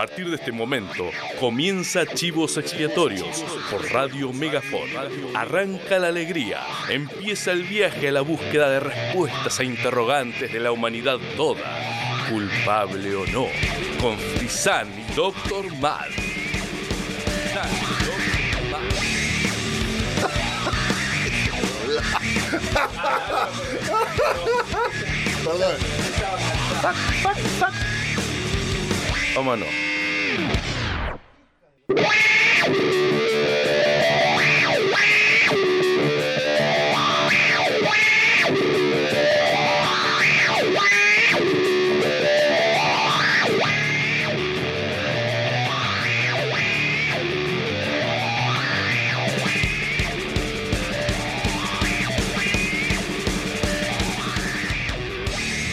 partir de este momento comienza Chivos Expiatorios por Radio Megafon. Arranca la alegría, empieza el viaje a la búsqueda de respuestas a interrogantes de la humanidad toda, culpable o no, con Frisan y Doctor Mad. Vámonos.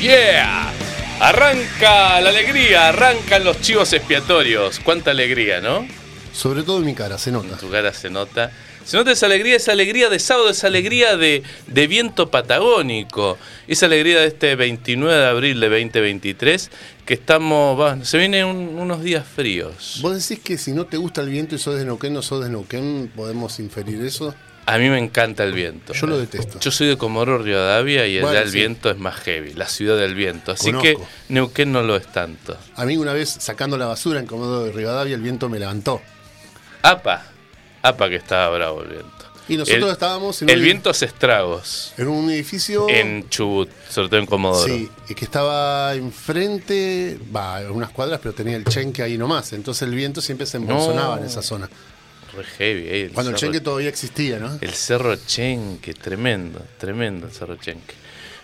Yeah. Arranca la alegría, arrancan los chivos expiatorios. Cuánta alegría, ¿no? Sobre todo en mi cara, se nota. En tu cara se nota. Se nota esa alegría, esa alegría de sábado, esa alegría de, de viento patagónico, esa alegría de este 29 de abril de 2023, que estamos, va, se vienen un- unos días fríos. ¿Vos decís que si no te gusta el viento y sos de Neuquén, no sos de Neuquén, podemos inferir eso? A mí me encanta el viento. Yo lo detesto. Yo soy de Comodoro Rivadavia y allá el sí. viento es más heavy, la ciudad del viento. Así Conozco. que Neuquén no lo es tanto. A mí una vez sacando la basura en Comodoro de Rivadavia, el viento me levantó. Apa, apa que estaba bravo el viento. Y nosotros El- estábamos en El un, viento hace estragos en un edificio... en Chubut, sobre todo en Comodoro. Sí, y que estaba enfrente, va, unas cuadras, pero tenía el chenque ahí nomás. Entonces el viento siempre se embolsonaba No. en esa zona. Re heavy, eh, el Cuando el chenque todavía existía, ¿no? El Cerro Chenque, tremendo, tremendo el Cerro Chenque.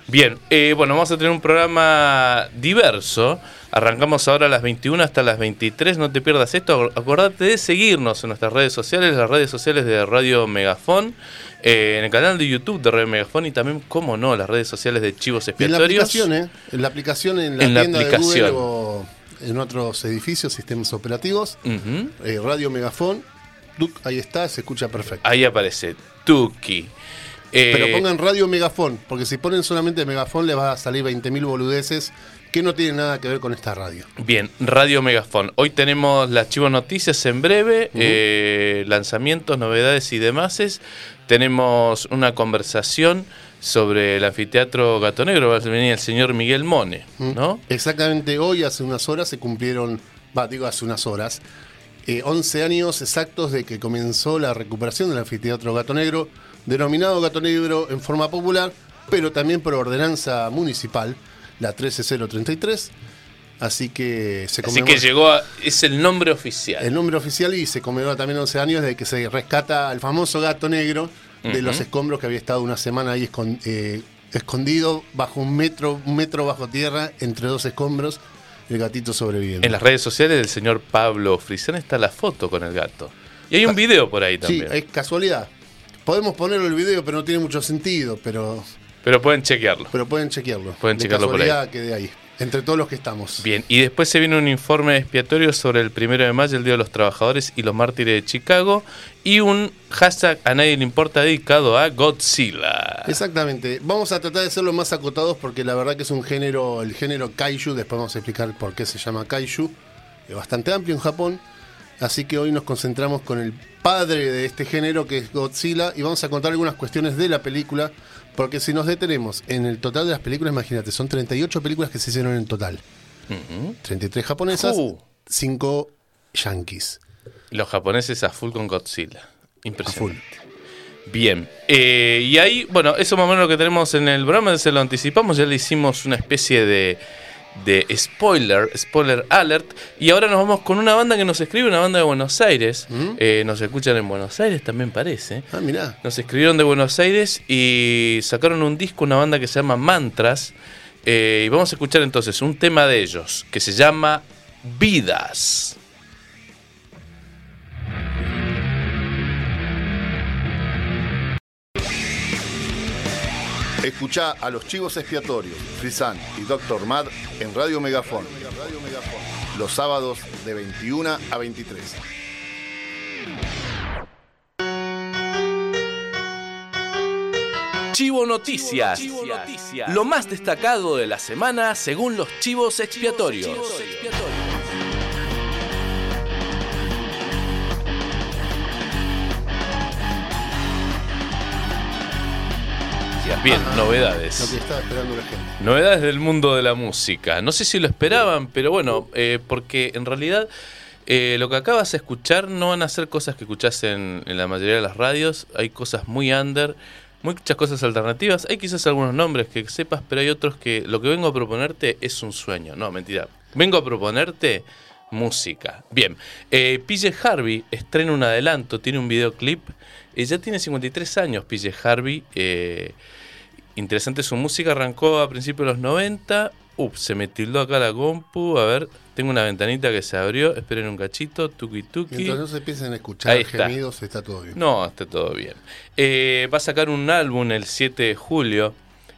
Bien, eh, bueno, vamos a tener un programa diverso. Arrancamos ahora a las 21 hasta las 23. No te pierdas esto. Acordate de seguirnos en nuestras redes sociales, las redes sociales de Radio Megafón, eh, en el canal de YouTube de Radio Megafón y también, como no, las redes sociales de Chivos Y en la Expiatorios. aplicación, ¿eh? En la aplicación, en la En la tienda de. Google o en otros edificios, sistemas operativos. Eh, Radio Megafón, Ahí está, se escucha perfecto. Ahí aparece Tuki. Eh, Pero pongan Radio Megafón, porque si ponen solamente Megafón les va a salir 20.000 boludeces que no tienen nada que ver con esta radio. Bien, Radio Megafón. Hoy tenemos las Chivo Noticias en breve, eh, lanzamientos, novedades y demás. Tenemos una conversación sobre el anfiteatro Gato Negro. Va a venir el señor Miguel Mone, ¿no? Exactamente hoy, hace unas horas, se cumplieron, va, digo hace unas horas, eh, 11 años exactos de que comenzó la recuperación del anfiteatro Gato Negro, denominado Gato Negro en forma popular, pero también por ordenanza municipal, la 13033. Así que se Así que llegó a, es el nombre oficial. el nombre oficial y se conmemora también 11 años de que se rescata al famoso gato negro de los escombros que había estado una semana ahí eh, escondido bajo un metro, un metro bajo tierra entre dos escombros, el gatito sobreviviendo. En las redes sociales del señor Pablo Frisán está la foto con el gato. Y hay un video por ahí Ah, Sí, también. es casualidad. Podemos ponerlo el video, pero no tiene mucho sentido, pero, Pero pueden chequearlo. pero pueden chequearlo. Pueden De chequearlo por ahí. casualidad quede ahí, entre todos los que estamos. Bien, y después se viene un informe expiatorio sobre el primero de mayo, el Día de los Trabajadores y los Mártires de Chicago, y un hashtag a nadie le importa dedicado a Godzilla. Exactamente. Vamos a tratar de ser lo más acotados porque la verdad que es un género, el género kaiju, después vamos a explicar por qué se llama kaiju, es bastante amplio en Japón. Así que hoy nos concentramos con el padre de este género que es Godzilla y vamos a contar algunas cuestiones de la película porque si nos detenemos en el total de las películas, imagínate, son 38 películas que se hicieron en total. Ujú. 33 japonesas, Uh. 5 yankees. Los japoneses a full con Godzilla. Impresionante. A Bien, eh, y ahí, bueno, eso más o menos lo que tenemos en el programa, se lo anticipamos, ya le hicimos una especie de, de spoiler, spoiler alert, y ahora nos vamos con una banda que nos escribe, una banda de Buenos Aires, Eh, nos escuchan en Buenos Aires también parece, Ah, mirá. nos escribieron de Buenos Aires y sacaron un disco, una banda que se llama Mantras, eh, y vamos a escuchar entonces un tema de ellos, que se llama Vidas. Escuchá a los chivos expiatorios, Frisan y Dr. Mad en Radio Megafón. Los sábados de 21 a 23. Chivo Noticias. Lo más destacado de la semana según los chivos expiatorios. Bien, Ajá. novedades. Lo que estaba esperando la gente. Novedades del mundo de la música. No sé si lo esperaban, pero bueno, eh, porque en realidad eh, lo que acabas de escuchar no van a ser cosas que escuchás en, en la mayoría de las radios. Hay cosas muy under, muchas cosas alternativas. Hay quizás algunos nombres que sepas, pero hay otros que lo que vengo a proponerte es un sueño. No, mentira. Vengo a proponerte música. Bien, eh, PJ Harvey estrena un adelanto, tiene un videoclip. Eh, ya tiene 53 años PJ Harvey. eh, interesante su música, arrancó a principios de los 90. Uf, se me tildó acá la compu. A ver, tengo una ventanita que se abrió. Esperen un cachito, tuki tuki. Mientras no se empiecen a escuchar está. gemidos, está todo bien. No, está todo bien. Eh, va a sacar un álbum el 7 de julio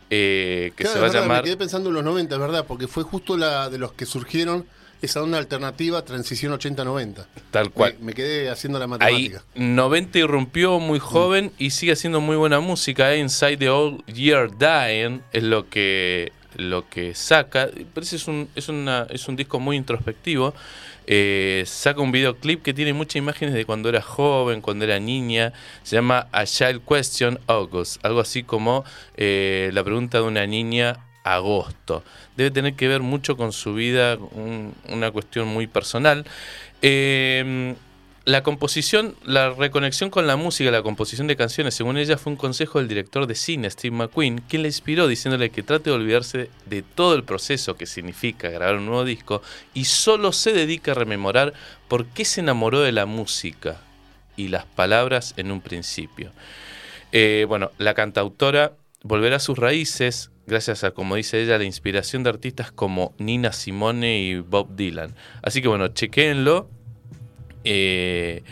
eh, que Claro, se va a llamar. Me quedé pensando en los 90, es verdad, porque fue justo la de los que surgieron esa onda alternativa transición 80-90. Tal cual. Me, me quedé haciendo la Ahí matemática. 90 irrumpió muy joven y sigue haciendo muy buena música. eh. Inside the Old Year Dying es lo que lo que saca. Parece es un es una es un disco muy introspectivo. Eh, saca un videoclip que tiene muchas imágenes de cuando era joven, cuando era niña. Se llama A Child Question August, algo así como eh, la pregunta de una niña agosto. Debe tener que ver mucho con su vida, un- una cuestión muy personal. Eh, la composición, la reconexión con la música, la composición de canciones, según ella, fue un consejo del director de cine, Steve McQueen, quien la inspiró diciéndole que trate de olvidarse de todo el proceso que significa grabar un nuevo disco y solo se dedica a rememorar por qué se enamoró de la música y las palabras en un principio. Eh, bueno, la cantautora volverá a sus raíces gracias a, como dice ella, la inspiración de artistas como Nina Simone y Bob Dylan. Así que bueno, chequéenlo. Eh,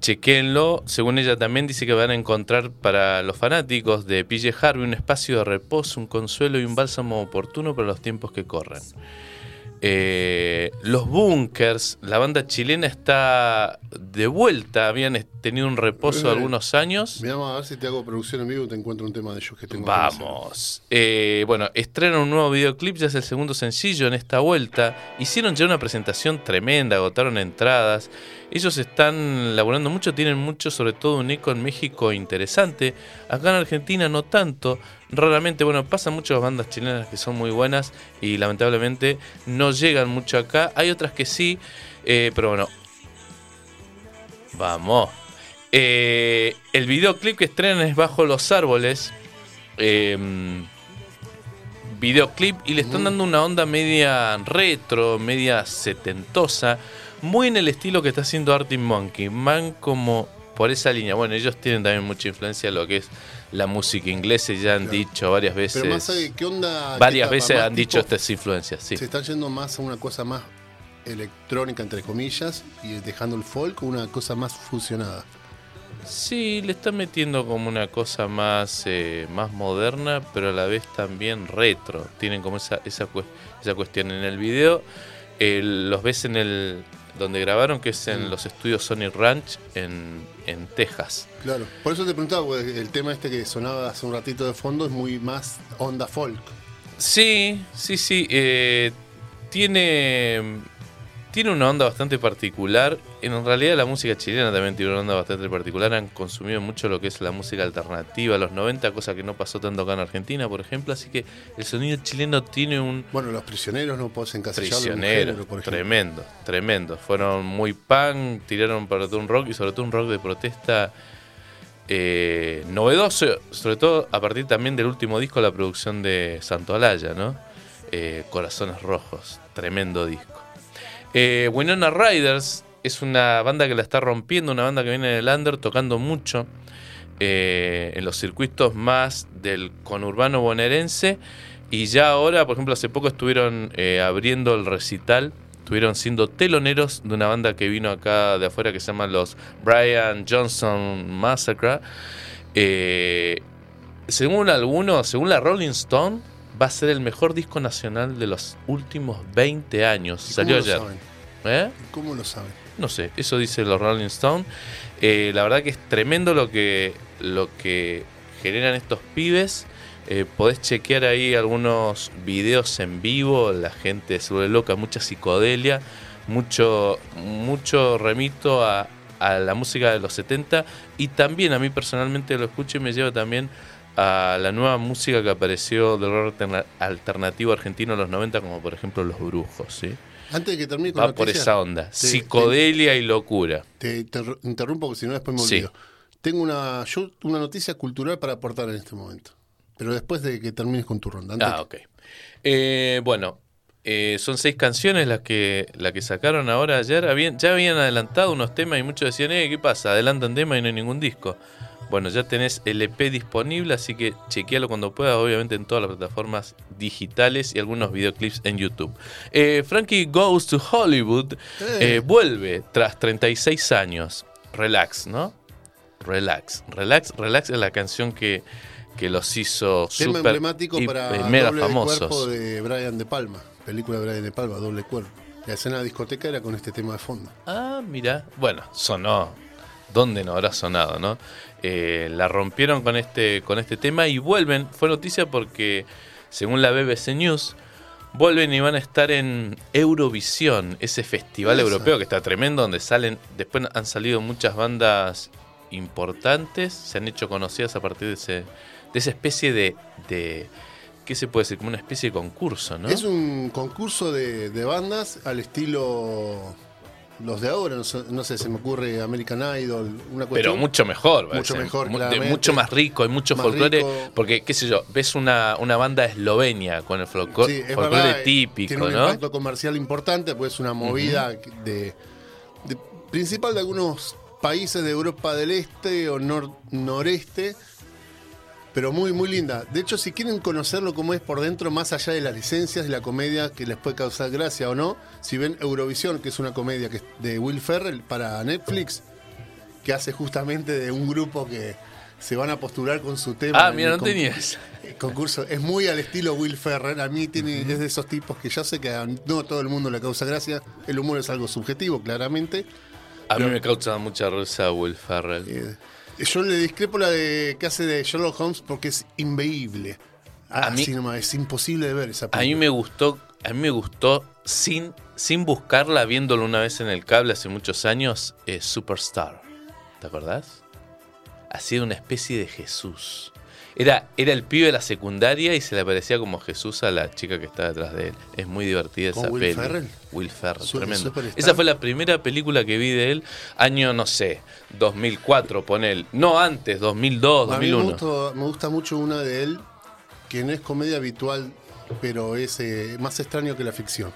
chequéenlo. Según ella también dice que van a encontrar para los fanáticos de PJ Harvey un espacio de reposo, un consuelo y un bálsamo oportuno para los tiempos que corren. Eh, los Bunkers, la banda chilena está de vuelta, habían tenido un reposo Eh, algunos años. Mirá, a ver si te hago producción en vivo y te encuentro un tema de ellos que tengo. Vamos. Eh, bueno, estrenan un nuevo videoclip, ya es el segundo sencillo en esta vuelta. Hicieron ya una presentación tremenda, agotaron entradas. Ellos están laburando mucho, tienen mucho, sobre todo un eco en México interesante. Acá en Argentina no tanto. Raramente, bueno, pasan muchas bandas chilenas que son muy buenas y lamentablemente no llegan mucho acá. Hay otras que sí, eh, pero bueno. Vamos. Eh, el videoclip que estrenan es Bajo los Árboles. Eh, videoclip y le están dando una onda media retro, media setentosa, muy en el estilo que está haciendo Arctic Monkey. Van como por esa línea. Bueno, ellos tienen también mucha influencia en lo que es la música inglesa, ya han Claro. dicho varias veces. Pero más allá, ¿qué onda? varias qué etapa? veces han dicho estas influencias, sí. Se están yendo más a una cosa más electrónica, entre comillas, y dejando el folk, una cosa más fusionada. Sí, le están metiendo como una cosa más, eh, más moderna, pero a la vez también retro. Tienen como esa, esa, esa cuestión en el video. eh, los ves en el donde grabaron, que es en Mm. los estudios Sony Ranch en, en Texas. Claro. Por eso te preguntaba, porque el tema este que sonaba hace un ratito de fondo es muy más onda folk. Sí, sí, sí. eh, tiene, tiene una onda bastante particular. En realidad la música chilena también tiene una onda bastante particular. Han consumido mucho lo que es la música alternativa a los 90, cosa que no pasó tanto acá en Argentina, por ejemplo. Así que el sonido chileno tiene un Bueno, los prisioneros no puedes encasillarlo en un prisionero. género, por ejemplo. Tremendo, tremendo. Fueron muy punk, tiraron para todo un rock y sobre todo un rock de protesta eh, novedoso, sobre todo a partir también del último disco, la producción de Santo Alaya, ¿no? Eh, Corazones Rojos, tremendo disco. Eh, Winona Riders es una banda que la está rompiendo, una banda que viene del under tocando mucho eh, en los circuitos más del conurbano bonaerense. Y ya ahora, por ejemplo, hace poco estuvieron eh, abriendo el recital, estuvieron siendo teloneros de una banda que vino acá de afuera que se llama los Brian Johnson Massacre. Eh, según algunos, según la Rolling Stone, va a ser el mejor disco nacional de los últimos 20 años. ¿Y Salió cómo lo ayer. saben? ¿Eh? ¿Cómo lo saben? No sé, eso dice los Rolling Stone. Eh, la verdad que es tremendo lo que, lo que generan estos pibes. Eh, podés chequear ahí algunos videos en vivo, la gente se vuelve loca, mucha psicodelia, mucho, mucho remito a, a la música de los 70 y también a mí personalmente lo escucho y me lleva también a la nueva música que apareció del rock alterna- alternativo argentino en los 90, como por ejemplo Los Brujos, ¿sí? Antes de que termine con Va por esa onda. te- Psicodelia y locura. Te, te interrumpo porque si no después me Sí. olvido. Tengo una, yo, una noticia cultural para aportar en este momento. Pero después de que termines con tu ronda. Antes Ah, ok. Eh, bueno, eh, son seis canciones las que, las que sacaron ahora ayer. Habían, ya habían adelantado unos temas y muchos decían, eh, ¿qué pasa? Adelantan temas y no hay ningún disco. Bueno, ya tenés el EP disponible, así que chequealo cuando puedas, obviamente en todas las plataformas digitales y algunos videoclips en YouTube. Eh, Frankie Goes to Hollywood Eh. vuelve tras 36 años. Relax, ¿no? Relax. Relax, relax es la canción que, que los hizo Tema súper emblemático y- para eh, mega Doble de famosos. Cuerpo de Brian De Palma. Película de Brian De Palma, Doble Cuerpo. La escena de discoteca era con este tema de fondo. Ah, mira. Bueno, sonó. ¿Dónde no habrá sonado, no? Eh, la rompieron con este, con este tema y vuelven. Fue noticia porque, según la BBC News, vuelven y van a estar en Eurovisión, ese festival europeo que está tremendo, donde salen. Después han salido muchas bandas importantes, se han hecho conocidas a partir de ese, de esa especie de, de ¿qué se puede decir? Como una especie de concurso, ¿no? Es un concurso de, de bandas al estilo los de ahora. No, sé- no sé, se me ocurre American Idol, una Pero cuestión. mucho mejor, Mucho parece. mejor, de mucho más rico, hay mucho folclore. rico. Porque, qué sé yo, ves una, una banda eslovenia con el folclore, Sí, es folclore verdad, eh, típico, Tiene un ¿no? impacto comercial importante, pues es una movida de, de- principal de algunos países de Europa del Este o nor- noreste, pero muy, muy linda. De hecho, si quieren conocerlo como es por dentro, más allá de las licencias de la comedia que les puede causar gracia o no, si ven Eurovisión, que es una comedia que es de Will Ferrell para Netflix, que hace justamente de un grupo que se van a postular con su tema. Ah, mira, no tenías. el concurso es muy al estilo Will Ferrer. A mí tiene, es de esos tipos que ya sé que a no todo el mundo le causa gracia. El humor es algo subjetivo, claramente. A mí me causa mucha risa Will Ferrell. Eh, yo le discrepo la de que hace de Sherlock Holmes porque es inveíble. A mí- nomás, es imposible de ver esa A mí película. me gustó, a mí me gustó sin, sin buscarla, viéndolo una vez en el cable hace muchos años, eh, Superstar. ¿Te acordás? Hacía una especie de Jesús. Era, era el pibe de la secundaria y se le aparecía como Jesús a la chica que está detrás de él. Es muy divertida ¿Con esa Will peli. Ferrell? Will Ferrell, Su- tremendo. Superstar. Esa fue la primera película que vi de él, año, no sé, 2004, ponel. No antes, 2002, A mí me 2001. gusta, me gusta mucho una de él que no es comedia habitual, pero es eh, más extraño que la ficción.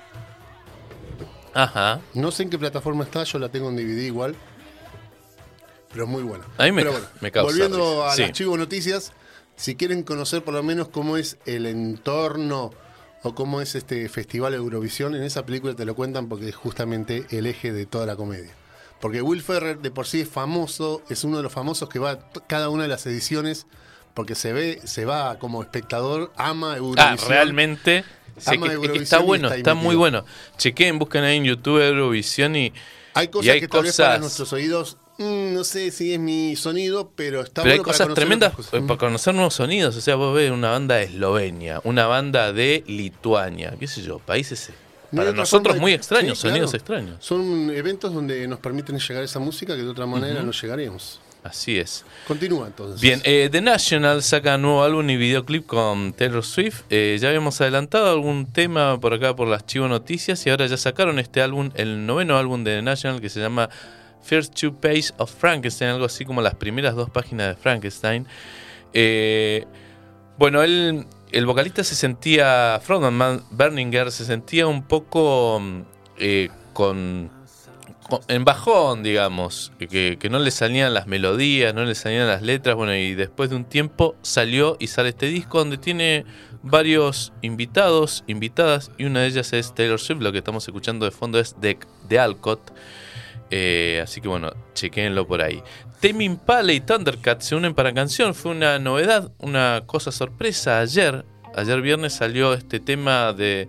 Ajá. No sé en qué plataforma está, yo la tengo en DVD igual. Pero es muy buena. A mí me Pero ca- me causa Volviendo risa. a Sí. las Chivo Noticias, si quieren conocer por lo menos cómo es el entorno o cómo es este festival Eurovisión, en esa película te lo cuentan porque es justamente el eje de toda la comedia. Porque Will Ferrer de por sí es famoso, es uno de los famosos que va a cada una de las ediciones porque se ve, se va como espectador, ama Eurovisión. Ah, realmente. Ama que- está bueno, está muy bueno. Chequen, busquen ahí en YouTube Eurovisión y. Hay cosas y hay que tal vez para cosas- nuestros oídos, mm, no sé si es mi sonido, pero está Pero hay para cosas tremendas cosas. para conocer nuevos sonidos. O sea, vos ves una banda de Eslovenia, una banda de Lituania, qué sé yo, países eh, para nosotros muy extraños, Sí, claro. sonidos extraños. Son eventos donde nos permiten llegar a esa música que de otra manera no llegaríamos. Así es. Continúa entonces. Bien, eh, The National saca nuevo álbum y videoclip con Taylor Swift. Eh, ya habíamos adelantado algún tema por acá por las Chivo Noticias y ahora ya sacaron este álbum, el noveno álbum de The National que se llama First Two Pages of Frankenstein, algo así como las primeras dos páginas de Frankenstein. Eh, bueno, él, el vocalista se sentía, Frontman Berninger se sentía un poco mm, eh, con, en bajón, digamos, que, que no le salían las melodías, no le salían las letras, bueno, y después de un tiempo salió y sale este disco donde tiene varios invitados, invitadas, y una de ellas es Taylor Swift, lo que estamos escuchando de fondo es de, de Alcott. Eh, así que bueno, chequéenlo por ahí. Tame Impala y Thundercat se unen para canción. Fue una novedad, una cosa sorpresa. Ayer, ayer viernes salió este tema de,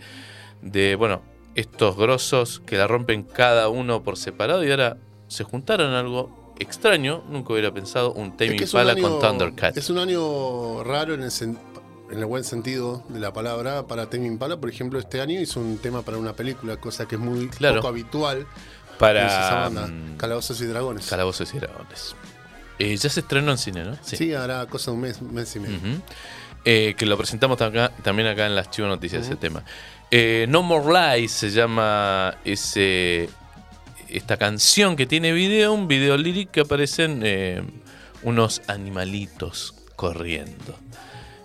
de bueno, estos grosos que la rompen cada uno por separado y ahora se juntaron algo extraño. Nunca hubiera pensado un Tame Es que un año- con Thundercat. Es un año raro en el, sen- en el buen sentido de la palabra para Tame Impala. Por ejemplo, este año hizo un tema para una película, cosa que es muy Claro. poco habitual. Para en esa banda, mm, Calabozos y Dragones. Calabozos y Dragones. Eh, ya se estrenó en cine, ¿no? Sí, hará cosa de un mes, mes y medio. Eh, que lo presentamos acá- también acá en las Chivo Noticias, ese tema. Eh, no More Lies se llama ese, esta canción que tiene video, un video lírico que aparecen unos animalitos corriendo.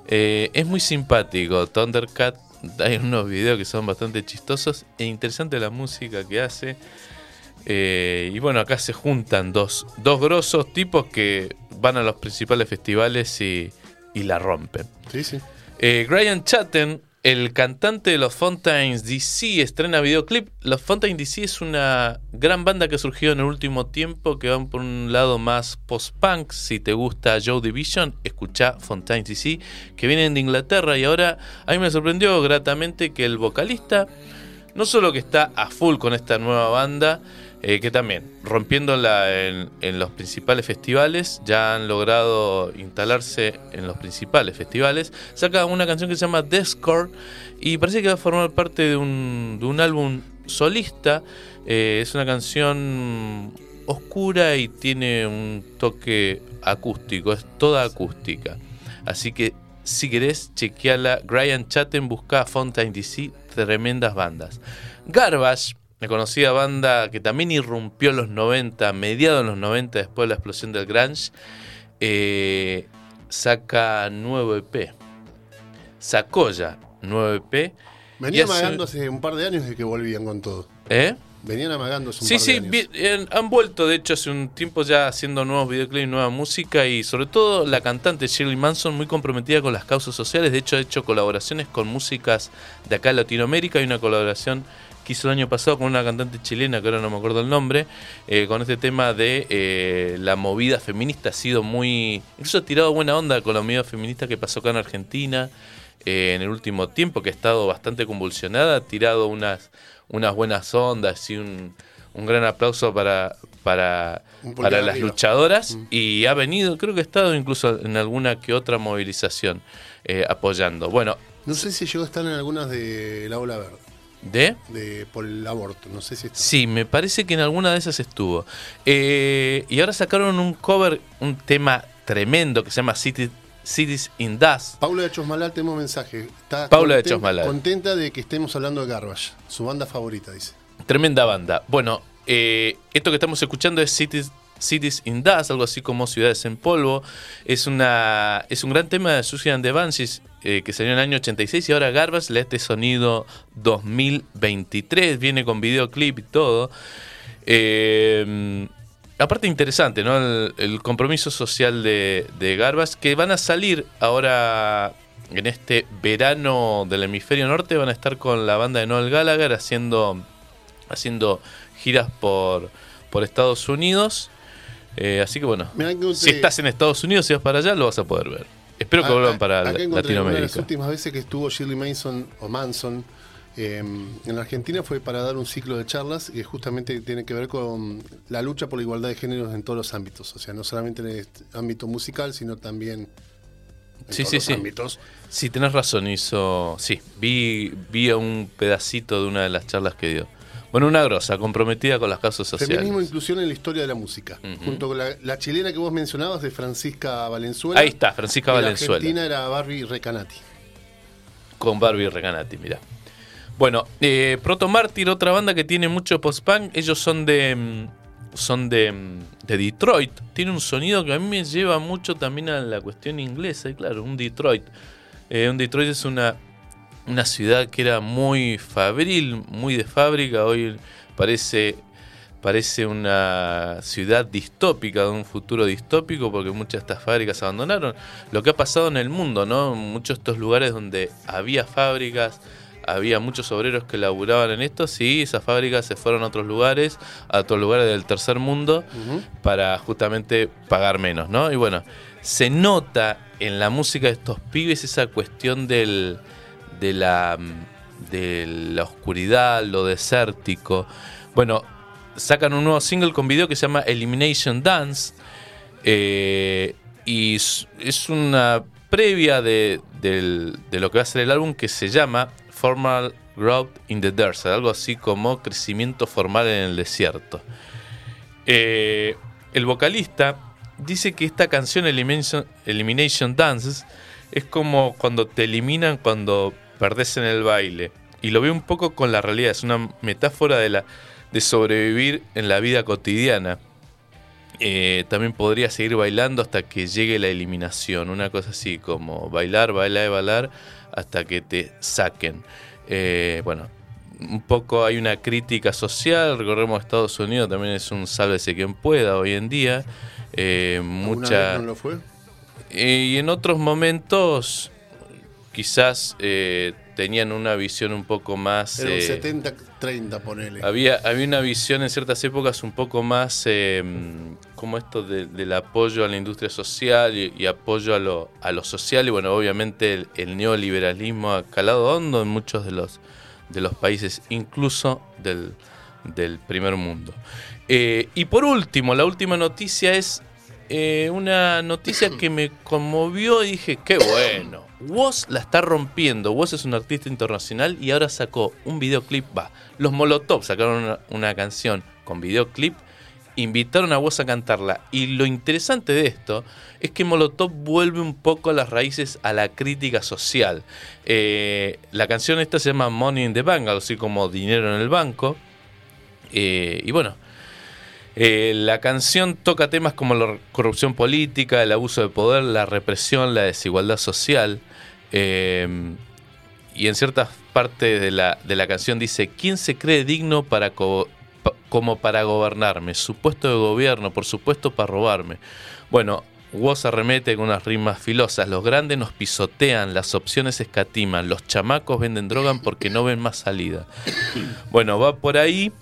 Es muy simpático, Thundercat. Hay unos videos que son bastante chistosos e interesante la música que hace. Eh, y bueno, acá se juntan dos, dos grosos tipos que van a los principales festivales y, y la rompen. Sí, sí. Eh, Brian Chatten, el cantante de los Fontaines DC, estrena videoclip. Los Fontaines DC es una gran banda que surgió en el último tiempo, que van por un lado más post-punk. Si te gusta Joe Division, escucha Fontaines DC, que vienen de Inglaterra. Y ahora a mí me sorprendió gratamente que el vocalista, no solo que está a full con esta nueva banda, eh, que también, rompiéndola en, los principales festivales, ya han logrado instalarse en los principales festivales, saca una canción que se llama Discord y parece que va a formar parte de un, de un álbum solista. Eh, es una canción oscura y tiene un toque acústico, es toda acústica. Así que si querés, chequeala. Brian Chatten busca Fontaine DC, tremendas bandas. Garbage, la conocida banda que también irrumpió en los 90, mediados de los 90, después de la explosión del Grunge, eh, saca nuevo EP. Sacó ya nuevo EP. Venía Y hace- amagando hace un par de años de que volvían con todo. ¿Eh? Venían amagando hace un Sí, par de sí, años. vi- eh, han vuelto de hecho hace un tiempo ya haciendo nuevos videoclips, nueva música y sobre todo la cantante Shirley Manson muy comprometida con las causas sociales, de hecho ha hecho colaboraciones con músicas de acá en Latinoamérica, hay una colaboración que hizo el año pasado con una cantante chilena, que ahora no me acuerdo el nombre, eh, con este tema de eh, la movida feminista, ha sido muy, incluso ha tirado buena onda con la movida feminista que pasó acá en Argentina eh, en el último tiempo, que ha estado bastante convulsionada, ha tirado unas, unas buenas ondas y un, un gran aplauso para, para, para las luchadoras y ha venido, creo que ha estado incluso en alguna que otra movilización apoyando. Bueno, No sé si llegó a estar en algunas de la ola verde, ¿de? de por el aborto. No sé si está. Sí, me parece que en alguna de esas estuvo. Eh, y ahora sacaron un cover, un tema tremendo que se llama City- Cities in Dust. Paula de Chosmalal, tenemos mensaje. Está Paula de contenta- Chosmalal. Contenta de que estemos hablando de Garbage, su banda favorita, dice. Tremenda banda. Bueno, eh, esto que estamos escuchando es Cities, Cities in Dust, algo así como Ciudades en Polvo. Es, una, es un gran tema de the Banshees eh, que salió en el año 86 y ahora Garbage le este sonido 2023. Viene con videoclip y todo. Eh, aparte interesante, ¿no? El, el compromiso social de, de Garbage que van a salir ahora en este verano del hemisferio norte. Van a estar con la banda de Noel Gallagher haciendo haciendo giras por, por Estados Unidos. Eh, así que bueno, si estás en Estados Unidos y vas para allá, lo vas a poder ver. Espero que Ah, vuelvan ah, para acá encontré Una de las Latinoamérica. últimas veces que estuvo Shirley Manson o Manson eh, en Argentina fue para dar un ciclo de charlas que justamente tiene que ver con la lucha por la igualdad de géneros en todos los ámbitos. O sea, no solamente en el ámbito musical, sino también en Sí, todos sí, los sí. ámbitos. Sí, tenés razón, hizo. Sí, vi, vi un pedacito de una de las charlas que dio. Bueno, una grosa, comprometida con las causas sociales. Feminismo e inclusión en la historia de la música. Junto con la, la chilena que vos mencionabas de Francisca Valenzuela. Ahí está, Francisca Valenzuela. La argentina era Barbie Recanati. Con Barbie Recanati, mirá. Bueno, eh, Proto Mártir, otra banda que tiene mucho post-punk. Ellos son de. mm, Son de, mm, de Detroit. Tiene un sonido que a mí me lleva mucho también a la cuestión inglesa. Y claro, un Detroit. Eh, un Detroit es una, una ciudad que era muy fabril, muy de fábrica. Hoy parece, parece una ciudad distópica, de un futuro distópico, porque muchas de estas fábricas abandonaron. Lo que ha pasado en el mundo, ¿no? Muchos de estos lugares donde había fábricas, había muchos obreros que laburaban en esto, sí, esas fábricas se fueron a otros lugares, a otros lugares del tercer mundo, para justamente pagar menos, ¿no? Y bueno, se nota en la música de estos pibes esa cuestión del, de, la, de la oscuridad, lo desértico. Bueno, sacan un nuevo single con video que se llama Elimination Dance. eh, y es una previa de, de lo que va a ser el álbum que se llama Formal Growth in the Desert, algo así como crecimiento formal en el desierto. Eh, el vocalista dice que esta canción Elimination, Elimination Dances es como cuando te eliminan cuando perdés en el baile. Y lo veo un poco con la realidad, es una metáfora de, la, de sobrevivir en la vida cotidiana. Eh, también podría seguir bailando hasta que llegue la eliminación, una cosa así como bailar, bailar y bailar hasta que te saquen. Eh, bueno, un poco hay una crítica social, recorremos Estados Unidos, también es un sálvese quien pueda hoy en día. Eh, mucha... vez no lo fue? Y en otros momentos quizás eh, tenían una visión un poco más... Era un eh, 70-30, ponele. había, había una visión en ciertas épocas un poco más eh, como esto de- del apoyo a la industria social y, y apoyo a lo, a lo social. Y bueno, obviamente el, el neoliberalismo ha calado hondo en muchos de los, de los países, incluso del, del primer mundo. Eh, y por último, la última noticia es eh, una noticia que me conmovió y dije, qué bueno. Woz la está rompiendo. Woz es un artista internacional y ahora sacó un videoclip. Va, los Molotov sacaron una, canción con videoclip. Invitaron a Woz a cantarla. Y lo interesante de esto es que Molotov vuelve un poco a las raíces a la crítica social. Eh, la canción esta se llama Money in the Bank, así como dinero en el banco. Eh, y bueno, eh, la canción toca temas como la corrupción política, el abuso de poder, la represión, la desigualdad social. Eh, y en ciertas partes de la, de la canción dice, ¿quién se cree digno para co- pa- como para gobernarme? Su puesto de gobierno, por supuesto, para robarme. Bueno, Woz arremete con unas rimas filosas. Los grandes nos pisotean, las opciones escatiman, los chamacos venden droga porque no ven más salida. Bueno, va por ahí.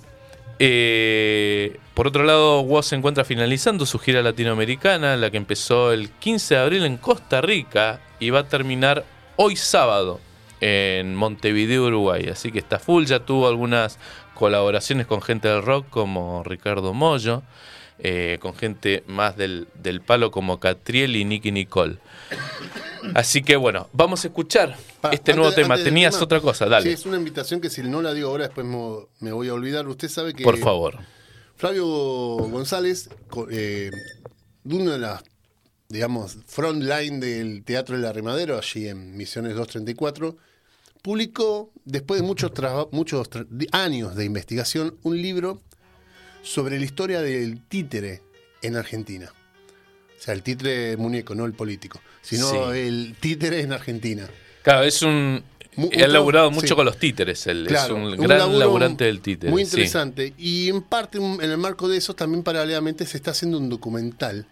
Eh, por otro lado, Woz se encuentra finalizando su gira latinoamericana, la que empezó el 15 de abril en Costa Rica y va a terminar hoy sábado en Montevideo, Uruguay. Así que está full, ya tuvo algunas colaboraciones con gente del rock como Ricardo Mollo, eh, con gente más del, del palo como Catriel y Nicky Nicole. Así que bueno, vamos a escuchar Pa, este antes- nuevo tema. Tenías tema, otra cosa, dale, Sí, es una invitación que si no la digo ahora, después me, me voy a olvidar. Usted sabe que por favor. Flavio González, eh, de una de las, digamos, front line del Teatro del Arremadero, allí en Misiones 234, publicó, después de muchos, muchos años de investigación, un libro sobre la historia del títere en Argentina. O sea, el títere muñeco, no el político, sino Sí. el títere en Argentina. Claro, es un. Mu- ha laburado mucho sí. con los títeres, él Claro, es un, un gran laburante del títere. Muy sí. interesante. Y en parte, en el marco de eso, también paralelamente se está haciendo un documental.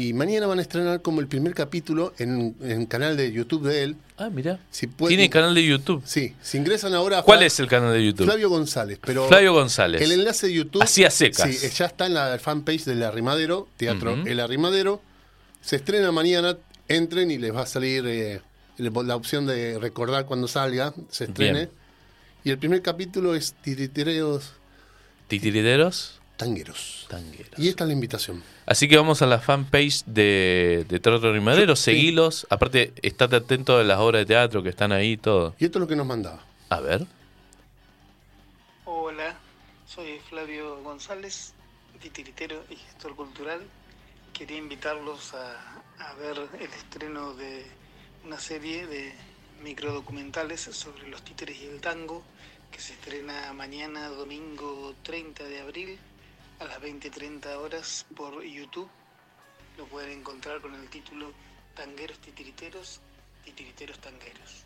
Y mañana van a estrenar como el primer capítulo en, en el canal de YouTube de él. Ah, mira. Si Tiene canal de YouTube. Sí, si ingresan ahora a ¿Cuál Fla- es el canal de YouTube? Flavio González. Pero Flavio González. el enlace de YouTube. Así a secas. Sí, ya está en la fanpage del Arrimadero, Teatro Ujú. El Arrimadero. Se estrena mañana. Entren y les va a salir eh, la opción de recordar cuando salga. Se estrene. Bien. Y el primer capítulo es Titiriteros Titiriteros Tangueros. Tangueros. Y esta es la invitación. Así que vamos a la fanpage de, de Teatro Rimadero, Sí. seguilos. Aparte, estate atento de las obras de teatro que están ahí y todo. Y esto es lo que nos mandaba. A ver. Hola, soy Flavio González, titiritero y gestor cultural. Quería invitarlos a, a ver el estreno de una serie de microdocumentales sobre los títeres y el tango que se estrena mañana domingo 30 de abril a las 20.30 horas por YouTube. Lo pueden encontrar con el título Tangueros Titiriteros, Titiriteros Tangueros.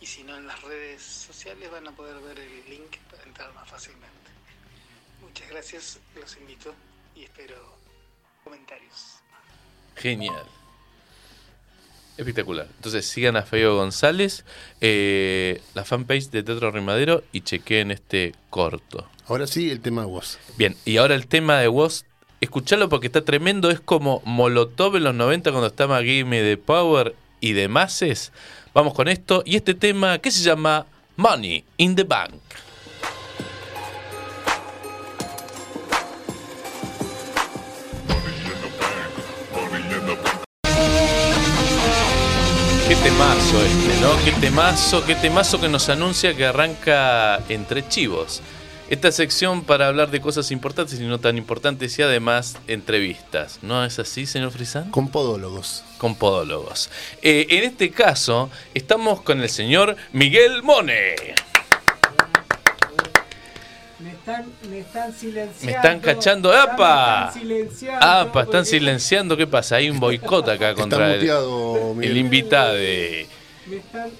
Y si no en las redes sociales van a poder ver el link para entrar más fácilmente. Muchas gracias, los invito y espero comentarios. Genial. Espectacular. Entonces sigan a Feo González, eh, la fanpage de Teatro Rimadero y chequeen este corto. Ahora sí, el tema de voz. Bien, y ahora el tema de Woz, escuchalo porque está tremendo, es como Molotov en los 90 cuando estaba Gimme the Power y demás. Vamos con esto, y este tema que se llama Money in the Bank. Temazo este, ¿no? Qué temazo, qué temazo que nos anuncia que arranca entre chivos. Esta sección para hablar de cosas importantes y no tan importantes y además entrevistas. ¿No es así, señor Frisán? Con podólogos. Con podólogos. Eh, en este caso, estamos con el señor Miguel Mone. Me están, me están silenciando. Me están cachando. ¡Apa! Me están silenciando. Ah, están. ¿Qué pasa? Hay un boicot acá contra Está el, muteado, Miguel. el invitado. Me están,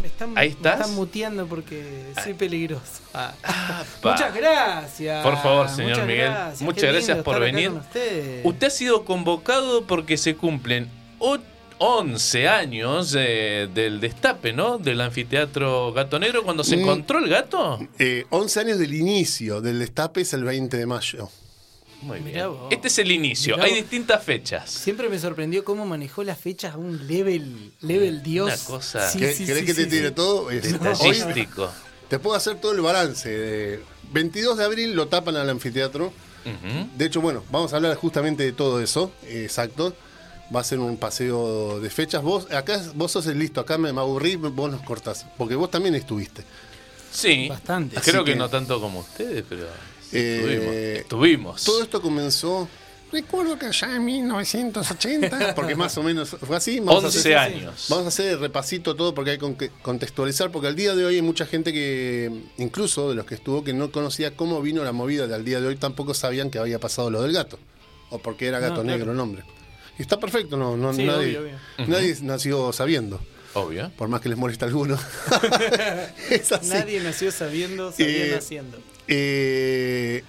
me están, Ahí me estás. están muteando porque soy peligroso. Ah. Muchas gracias. Por favor, señor Muchas Miguel. gracias. Muchas Qué gracias por venir. Usted ha sido convocado porque se cumplen o- 11 años eh, del destape, ¿no? Del anfiteatro Gato Negro cuando se Mm. encontró el gato. Eh, 11 años del inicio del destape es el 20 de mayo. Muy bien. Este es el inicio. Mirá Hay vos. distintas fechas. Siempre me sorprendió cómo manejó las fechas a un level, level Dios. Una cosa- Sí, ¿Qué- sí, ¿Querés sí, que te tire sí. todo? Hoy Detallístico. te puedo hacer todo el balance. de 22 de abril lo tapan al anfiteatro. De hecho, bueno, vamos a hablar justamente de todo eso. Exacto. Va a ser un paseo de fechas. Vos, acá vos sos el listo, acá me, me aburrí, vos nos cortás. Porque vos también estuviste. Sí. Bastante. Creo que, que- no tanto como ustedes, pero sí, Eh, estuvimos. Estuvimos. Todo esto comenzó. Recuerdo que allá en 1980, porque más o menos fue así. Vamos a 11 hacer- años. Vamos a hacer el repasito todo porque hay que contextualizar, porque al día de hoy hay mucha gente que, incluso de los que estuvo, que no conocía cómo vino la movida del día de hoy, tampoco sabían que había pasado lo del gato, o porque era gato No, claro. negro el nombre. Y está perfecto, no, no Sí, nadie, obvio, nadie nació sabiendo, Obvio. por más que les moleste a algunos. es así. Nadie nació sabiendo, sabía Eh, naciendo. Eh,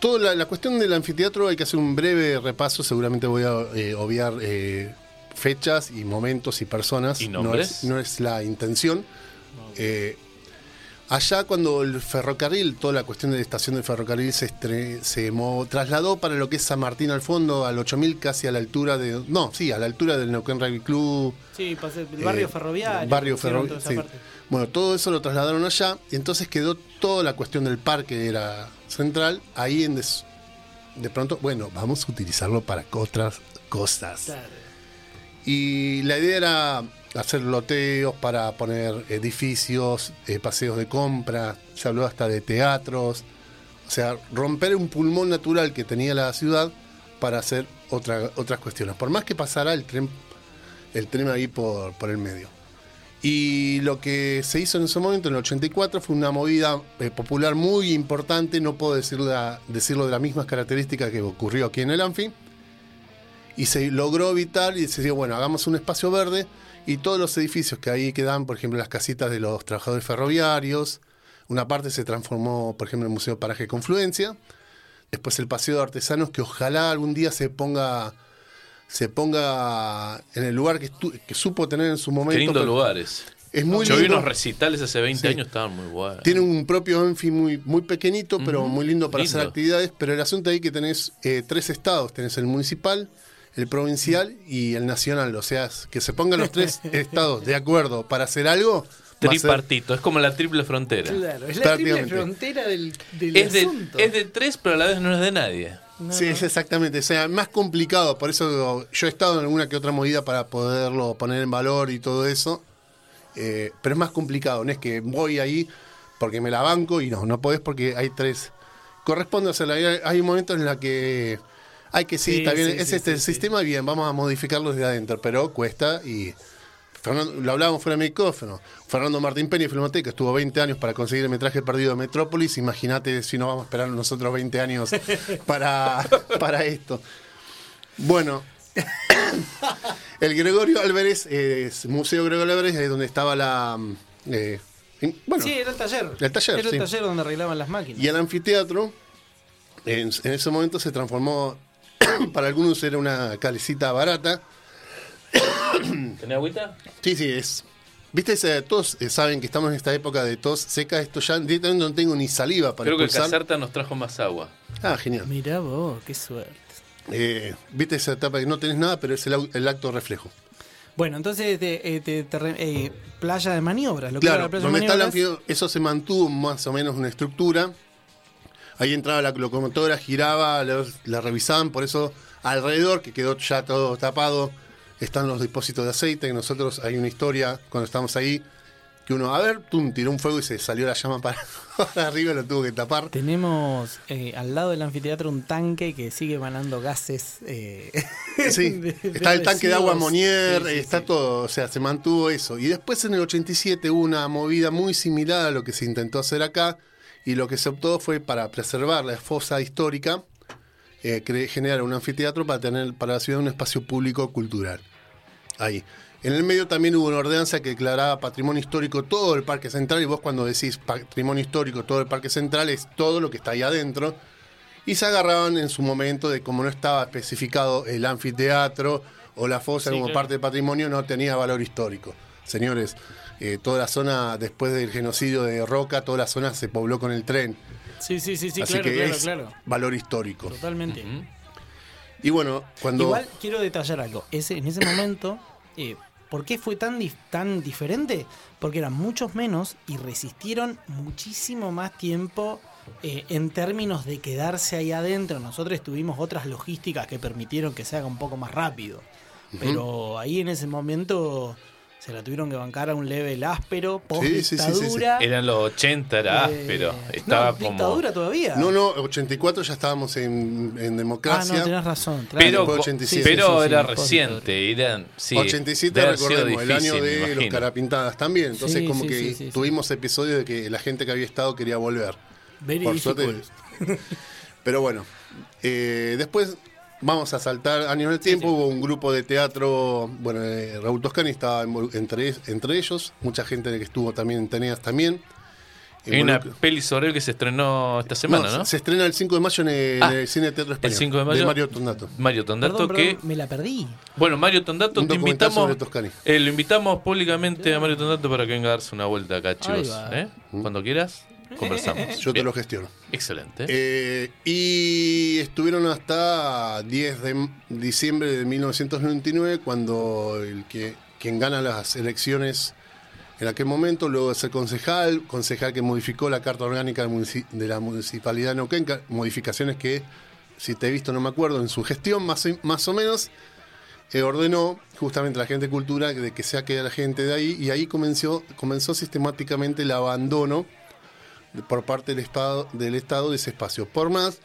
toda la, la cuestión del anfiteatro hay que hacer un breve repaso. Seguramente voy a eh, obviar eh, fechas y momentos y personas. ¿Y No nombres? es, no es la intención. Eh, allá cuando el ferrocarril, toda la cuestión de la estación del ferrocarril se, estre- se mo- trasladó para lo que es San Martín al fondo, al 8000, casi a la altura de... No, sí, a la altura del Neuquén Rugby Club. Sí, pasé el barrio Eh, ferroviario. Barrio ferroviario. parte. Bueno, todo eso lo trasladaron allá y entonces quedó toda la cuestión del parque, era central, ahí en des- de pronto, bueno, vamos a utilizarlo para otras cosas. Claro. Y la idea era hacer loteos para poner edificios, eh, paseos de compra, se habló hasta de teatros, o sea, romper un pulmón natural que tenía la ciudad para hacer otra, otras cuestiones. Por más que pasara el tren, el tren ahí por, por el medio. Y lo que se hizo en ese momento, en el 84, fue una movida eh, popular muy importante, no puedo decirlo de, decirlo de las mismas características que ocurrió aquí en el Anfi, y se logró evitar y se dijo, bueno, hagamos un espacio verde y todos los edificios que ahí quedan, por ejemplo, las casitas de los trabajadores ferroviarios, una parte se transformó, por ejemplo, en el Museo Paraje Confluencia, después el Paseo de Artesanos, que ojalá algún día se ponga se ponga en el lugar que, que supo tener en su momento. Qué lindos lugares. Es muy Yo vi unos recitales hace 20 Sí. años, estaban muy buenos. Tiene un propio Enfi muy, muy pequeñito, pero Ujú, muy lindo para hacer actividades. Pero el asunto ahí que tenés eh, tres estados: tenés el municipal, el provincial y el nacional. O sea, que se pongan los tres estados de acuerdo para hacer algo. Tripartito, es como la triple frontera. Claro, es la triple frontera del, del Es de, asunto. es de tres, pero a la vez no es de nadie. No, Sí, no. es exactamente. O sea, más complicado. Por eso yo he estado en alguna que otra movida para poderlo poner en valor y todo eso. Eh, pero es más complicado. No es que voy ahí porque me la banco y no, no podés porque hay tres. Corresponde hacerla. Hay, hay momentos en los que hay que sí, Sí, está bien. sí, es sí, este el sistema, bien, vamos a modificarlo desde adentro. Pero cuesta y. Fernando- lo hablábamos fuera de micrófono. Fernando Martín Peña, Filmoteca, estuvo 20 años para conseguir el metraje perdido de Metrópolis. Imagínate si no vamos a esperar nosotros 20 años para, para esto. Bueno, el Gregorio Álvarez, eh, Museo Gregorio Álvarez, es donde estaba la. mm, eh, en- bueno, Sí, era el taller. El taller, Era sí. el taller donde arreglaban las máquinas. y el anfiteatro, en, en ese momento se transformó. para algunos era una calecita barata. ¿Tenés agüita? Sí, sí, es. Viste, ese- todos eh, saben que estamos en esta época de tos seca. Esto ya directamente no tengo ni saliva para Creo que expulsar. Caserta nos trajo más agua. Ah, genial. Mirá vos, qué suerte. Eh, Viste esa etapa que no tenés nada, pero es el, acto reflejo. Bueno, entonces te- eh, te- eh, playa de maniobras, lo que era Claro, la playa donde de está el maniobras. anfiteatro, eso se mantuvo más o menos una estructura. Ahí entraba la locomotora, giraba, la, la revisaban, por eso alrededor, que quedó ya todo tapado, están los depósitos de aceite, que nosotros hay una historia, cuando estamos ahí, que uno, a ver, tum, tiró un fuego y se salió la llama para, para arriba y lo tuvo que tapar. Tenemos eh, al lado del anfiteatro un tanque que sigue emanando gases. eh, Sí, de- de está el tanque de agua. Monier, Sí, sí, está sí. todo, o sea, se mantuvo eso. Y después en el 87 hubo una movida muy similar a lo que se intentó hacer acá, y lo que se optó fue para preservar la fosa histórica, eh, generar un anfiteatro para tener para la ciudad un espacio público cultural. Ahí. En el medio también hubo una ordenanza que declaraba patrimonio histórico todo el Parque Central, y vos cuando decís patrimonio histórico todo el Parque Central es todo lo que está ahí adentro. Y se agarraban en su momento de como no estaba especificado el anfiteatro o la fosa Sí, como claro. parte del patrimonio, no tenía valor histórico. Señores, eh, toda la zona, después del genocidio de Roca, toda la zona se pobló con el tren. Sí, sí, sí, sí, Así claro, que claro, es claro. valor histórico. Totalmente. Y bueno, cuando... Igual quiero detallar algo. Ese, en ese momento, eh, ¿por qué fue tan, dif- tan diferente? Porque eran muchos menos y resistieron muchísimo más tiempo eh, en términos de quedarse ahí adentro. Nosotros tuvimos otras logísticas que permitieron que se haga un poco más rápido. Pero ahí en ese momento se la tuvieron que bancar a un level áspero, post Sí, sí, sí, sí, sí. dictadura. Eran los 80, era Eh, áspero. no, Estaba como. dictadura todavía. No, no, 84 ya estábamos en, en ah, democracia. no, tenés razón. claro. Pero, después co- 87. pero Sí, sí, sí, era reciente. Eran, sí, 87 debe haber sido recordemos, el año difícil, de los carapintadas también. Entonces Sí, como sí, que sí, sí, sí. tuvimos episodios de que la gente que había estado quería volver. Very Por difficult. suerte. Pero bueno, eh, después vamos a saltar años del tiempo. Hubo un grupo de teatro, bueno, eh, Raúl Toscani estaba entre, entre ellos, mucha gente que estuvo también en Teneas también. Hay una peli sobre él que se estrenó esta semana, ¿no? Se estrena el 5 de mayo en el, Ah, el Cine Teatro Español. El 5 de mayo. Mario Tondato. Mario Tondato, Perdón, que. perdón, me la perdí. Bueno, Mario Tondato, te invitamos. eh, lo invitamos públicamente a Mario Tondato para que venga a darse una vuelta acá, chicos. ¿eh? Cuando quieras, conversamos. Yo te lo gestiono. Excelente. Eh, y estuvieron hasta 10 de diciembre de 1999, cuando el que quien gana las elecciones en aquel momento, luego de ser concejal, concejal que modificó la carta orgánica de la municipalidad de Neuquén, ca- modificaciones que, si te he visto, no me acuerdo, en su gestión más, o- más o menos, eh, ordenó justamente a la gente de cultura de que saque a la gente de ahí, y ahí comenzó, comenzó sistemáticamente el abandono por parte del Estado, del Estado de ese espacio. Por más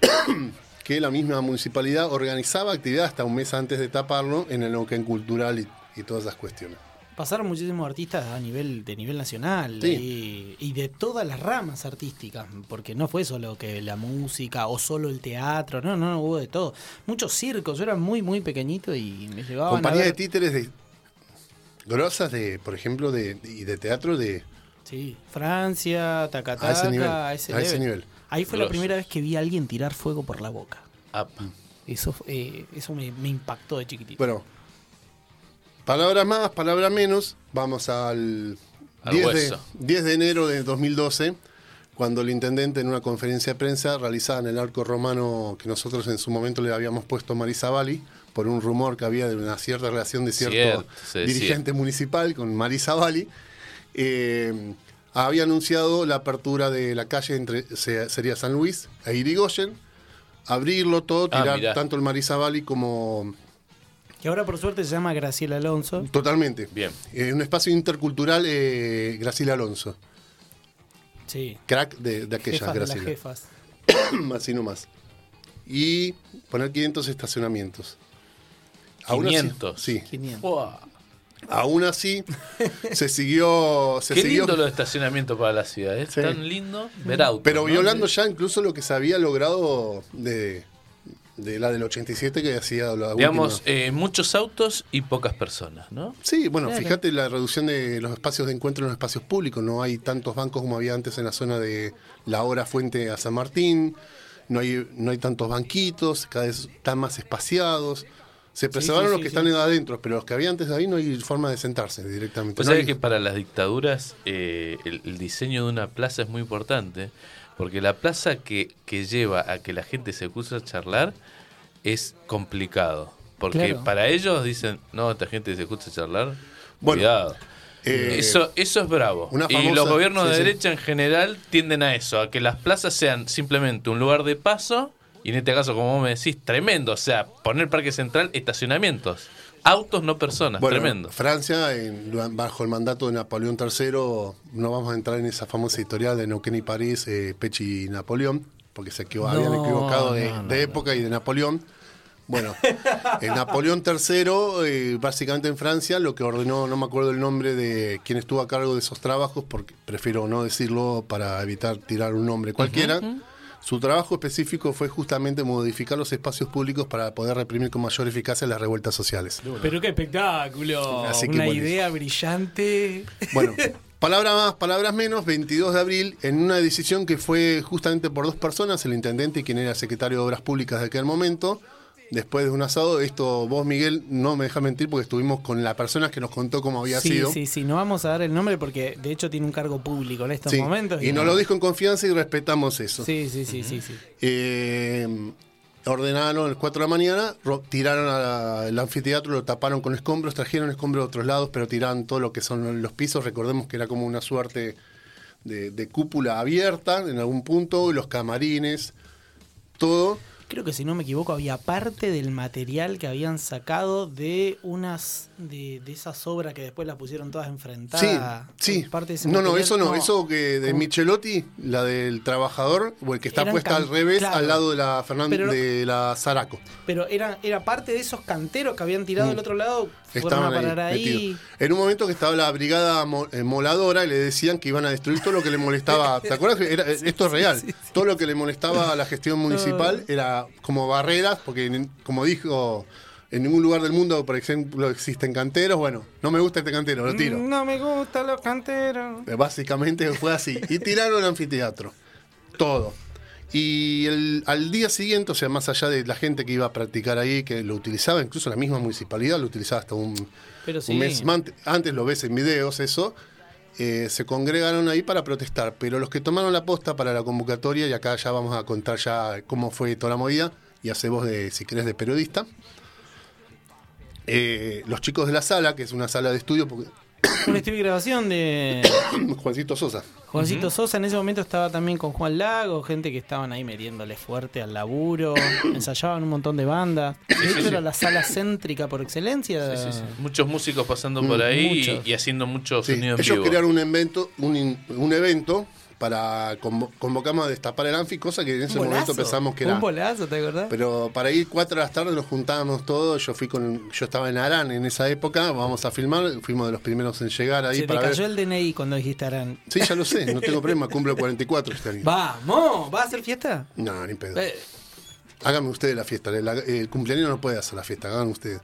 que la misma municipalidad organizaba actividad hasta un mes antes de taparlo en el Neuquén Cultural y, y todas esas cuestiones. Pasaron muchísimos artistas a nivel de nivel nacional Sí. y, y de todas las ramas artísticas, porque no fue solo que la música o solo el teatro, no, no, hubo de todo. Muchos circos, yo era muy, muy pequeñito y me llevaban Compañía a de títeres de grosas de, por ejemplo, de, y de teatro de Sí, Francia, Tacataca, A ese nivel, a ese, a ese level. nivel. Ahí fue la primera vez que vi a alguien tirar fuego por la boca. Apa. Eso, eh, eso me, me impactó de chiquitito. Bueno, palabras más, palabras menos. Vamos al, Al 10, de, hueso. 10 de enero de 2012, cuando el intendente en una conferencia de prensa realizada en el arco romano que nosotros en su momento le habíamos puesto Marisa Bali, por un rumor que había de una cierta relación de cierto dirigente municipal con Marisa Bali, eh, había anunciado la apertura de la calle entre se- sería San Luis e Irigoyen, abrirlo todo, Ah, tirar tanto el Marisa Bali como Que ahora por suerte se llama Graciela Alonso. Totalmente. Bien. Eh, un espacio intercultural, eh, Graciela Alonso. Sí. Crack de, de aquella Jefas de las Graciela. jefas. Así nomás. Y poner 500 estacionamientos. Aún así- 500. sí. 500. Buah. Aún así, se siguió. Se Qué siguió lindo los estacionamientos para la ciudad. Es Sí. tan lindo ver autos. pero ¿no? violando ya incluso lo que se había logrado de, de la del 87 que hacía la Digamos, eh, muchos autos y pocas personas, ¿no? Sí, bueno, Claro. fíjate la reducción de los espacios de encuentro en los espacios públicos. No hay tantos bancos como había antes en la zona de la hora fuente a San Martín. No hay, no hay tantos banquitos, cada vez están más espaciados. Se preservaron sí, los sí, que sí. están adentro, pero los que había antes de ahí no hay forma de sentarse directamente. Pues No hay- que para las dictaduras eh, el, el diseño de una plaza es muy importante, porque la plaza que, que lleva a que la gente se cruce a charlar es complicado. Porque Claro. para ellos dicen, no, esta gente se cruza a charlar, Bueno, cuidado. eh, eso, eso es bravo. y los gobiernos sí, de sí. derecha en general tienden a eso, a que las plazas sean simplemente un lugar de paso, y en este caso, como vos me decís, tremendo. O sea, poner Parque Central, estacionamientos. autos, no personas. Bueno, Tremendo. Francia, en- bajo el mandato de Napoleón III, no vamos a entrar en esa famosa historia de Neuquén y París, eh, Pechi y Napoleón, porque se equivo- No, habían equivocado de, no, no, de no. época y de Napoleón. Bueno, el Napoleón III, eh, básicamente en Francia, lo que ordenó, no me acuerdo el nombre de quien estuvo a cargo de esos trabajos, porque prefiero no decirlo para evitar tirar un nombre cualquiera. Su trabajo específico fue justamente modificar los espacios públicos para poder reprimir con mayor eficacia las revueltas sociales. Pero qué espectáculo. Así que Una idea brillante. Bueno, palabras más, palabras menos, 22 de abril, en una decisión que fue justamente por dos personas, el intendente y quien era secretario de Obras Públicas de aquel momento, después de un asado, esto vos Miguel no me dejas mentir porque estuvimos con la persona que nos contó cómo había sí, sido. sí, sí. No vamos a dar el nombre porque de hecho tiene un cargo público en estos Sí, momentos. y nos lo dijo en confianza y respetamos eso. Sí, sí, sí, sí, sí. Eh, ordenaron a las 4 de la mañana, ro- tiraron al anfiteatro, lo taparon con escombros, trajeron escombros de otros lados, pero tiraron todo lo que son los pisos. Recordemos que era como una suerte de, de cúpula abierta en algún punto, los camarines, todo. Creo que si no me equivoco había parte del material que habían sacado de unas de, de esas obras que después las pusieron todas Sí, enfrentadas. sí. Parte de ese No, no, eso no, eso que de ¿Cómo? Michelotti, la del trabajador, o el que está Eran puesta al revés, claro. al lado de la Fernández, de la Zaraco. Pero era, era parte de esos canteros que habían tirado del otro lado. Estaban ahí, ahí. metidos. En un momento que estaba la brigada eh, moladora y le decían que iban a destruir todo lo que le molestaba. ¿Te acuerdas? que era- esto es real. Todo lo que le molestaba a la gestión municipal era como barreras, porque como dijo, en ningún lugar del mundo, por ejemplo, existen canteros. Bueno, no me gusta este cantero, lo tiro. No me gustan los canteros. Eh, Básicamente fue así. Y tiraron el anfiteatro. Todo. Y el- al día siguiente, o sea, más allá de la gente que iba a practicar ahí, que lo utilizaba, incluso la misma municipalidad lo utilizaba hasta un, Pero sí. un mes antes, lo ves en videos, eso, eh, se congregaron ahí para protestar. Pero los que tomaron la posta para la convocatoria, y acá ya vamos a contar ya cómo fue toda la movida, y hace vos, de, si querés, de periodista. Eh, los chicos de la sala, que es una sala de estudio, porque Un estudio de grabación de Juancito Sosa. Juancito Sosa. En ese momento estaba también con Juan Lago, gente que estaban ahí metiéndole fuerte al laburo. ensayaban un montón de bandas. De hecho, era la sala céntrica por excelencia. Sí, sí, sí. Muchos músicos pasando por ahí y- muchos. y, haciendo mucho Sí, sonido en ellos vivo. crearon un evento, un, in- un evento para convo- convocamos a destapar el anfi, cosa que en ese momento pensamos que era. Un bolazo, ¿te acordás? Pero para ir cuatro de la tarde nos juntábamos todos. Yo fui con, yo estaba en Arán en esa época. Vamos a filmar. Fuimos de los primeros en llegar ahí Se te para cayó ver. el DNI cuando dijiste Arán. Sí, ya lo sé. No tengo problema. Cumplo 44 este año. ¡Vamos! ¿Vas a hacer fiesta? No, ni pedo. Eh, Háganme ustedes la fiesta. El, el cumpleaños no puede hacer la fiesta. Hagan ustedes.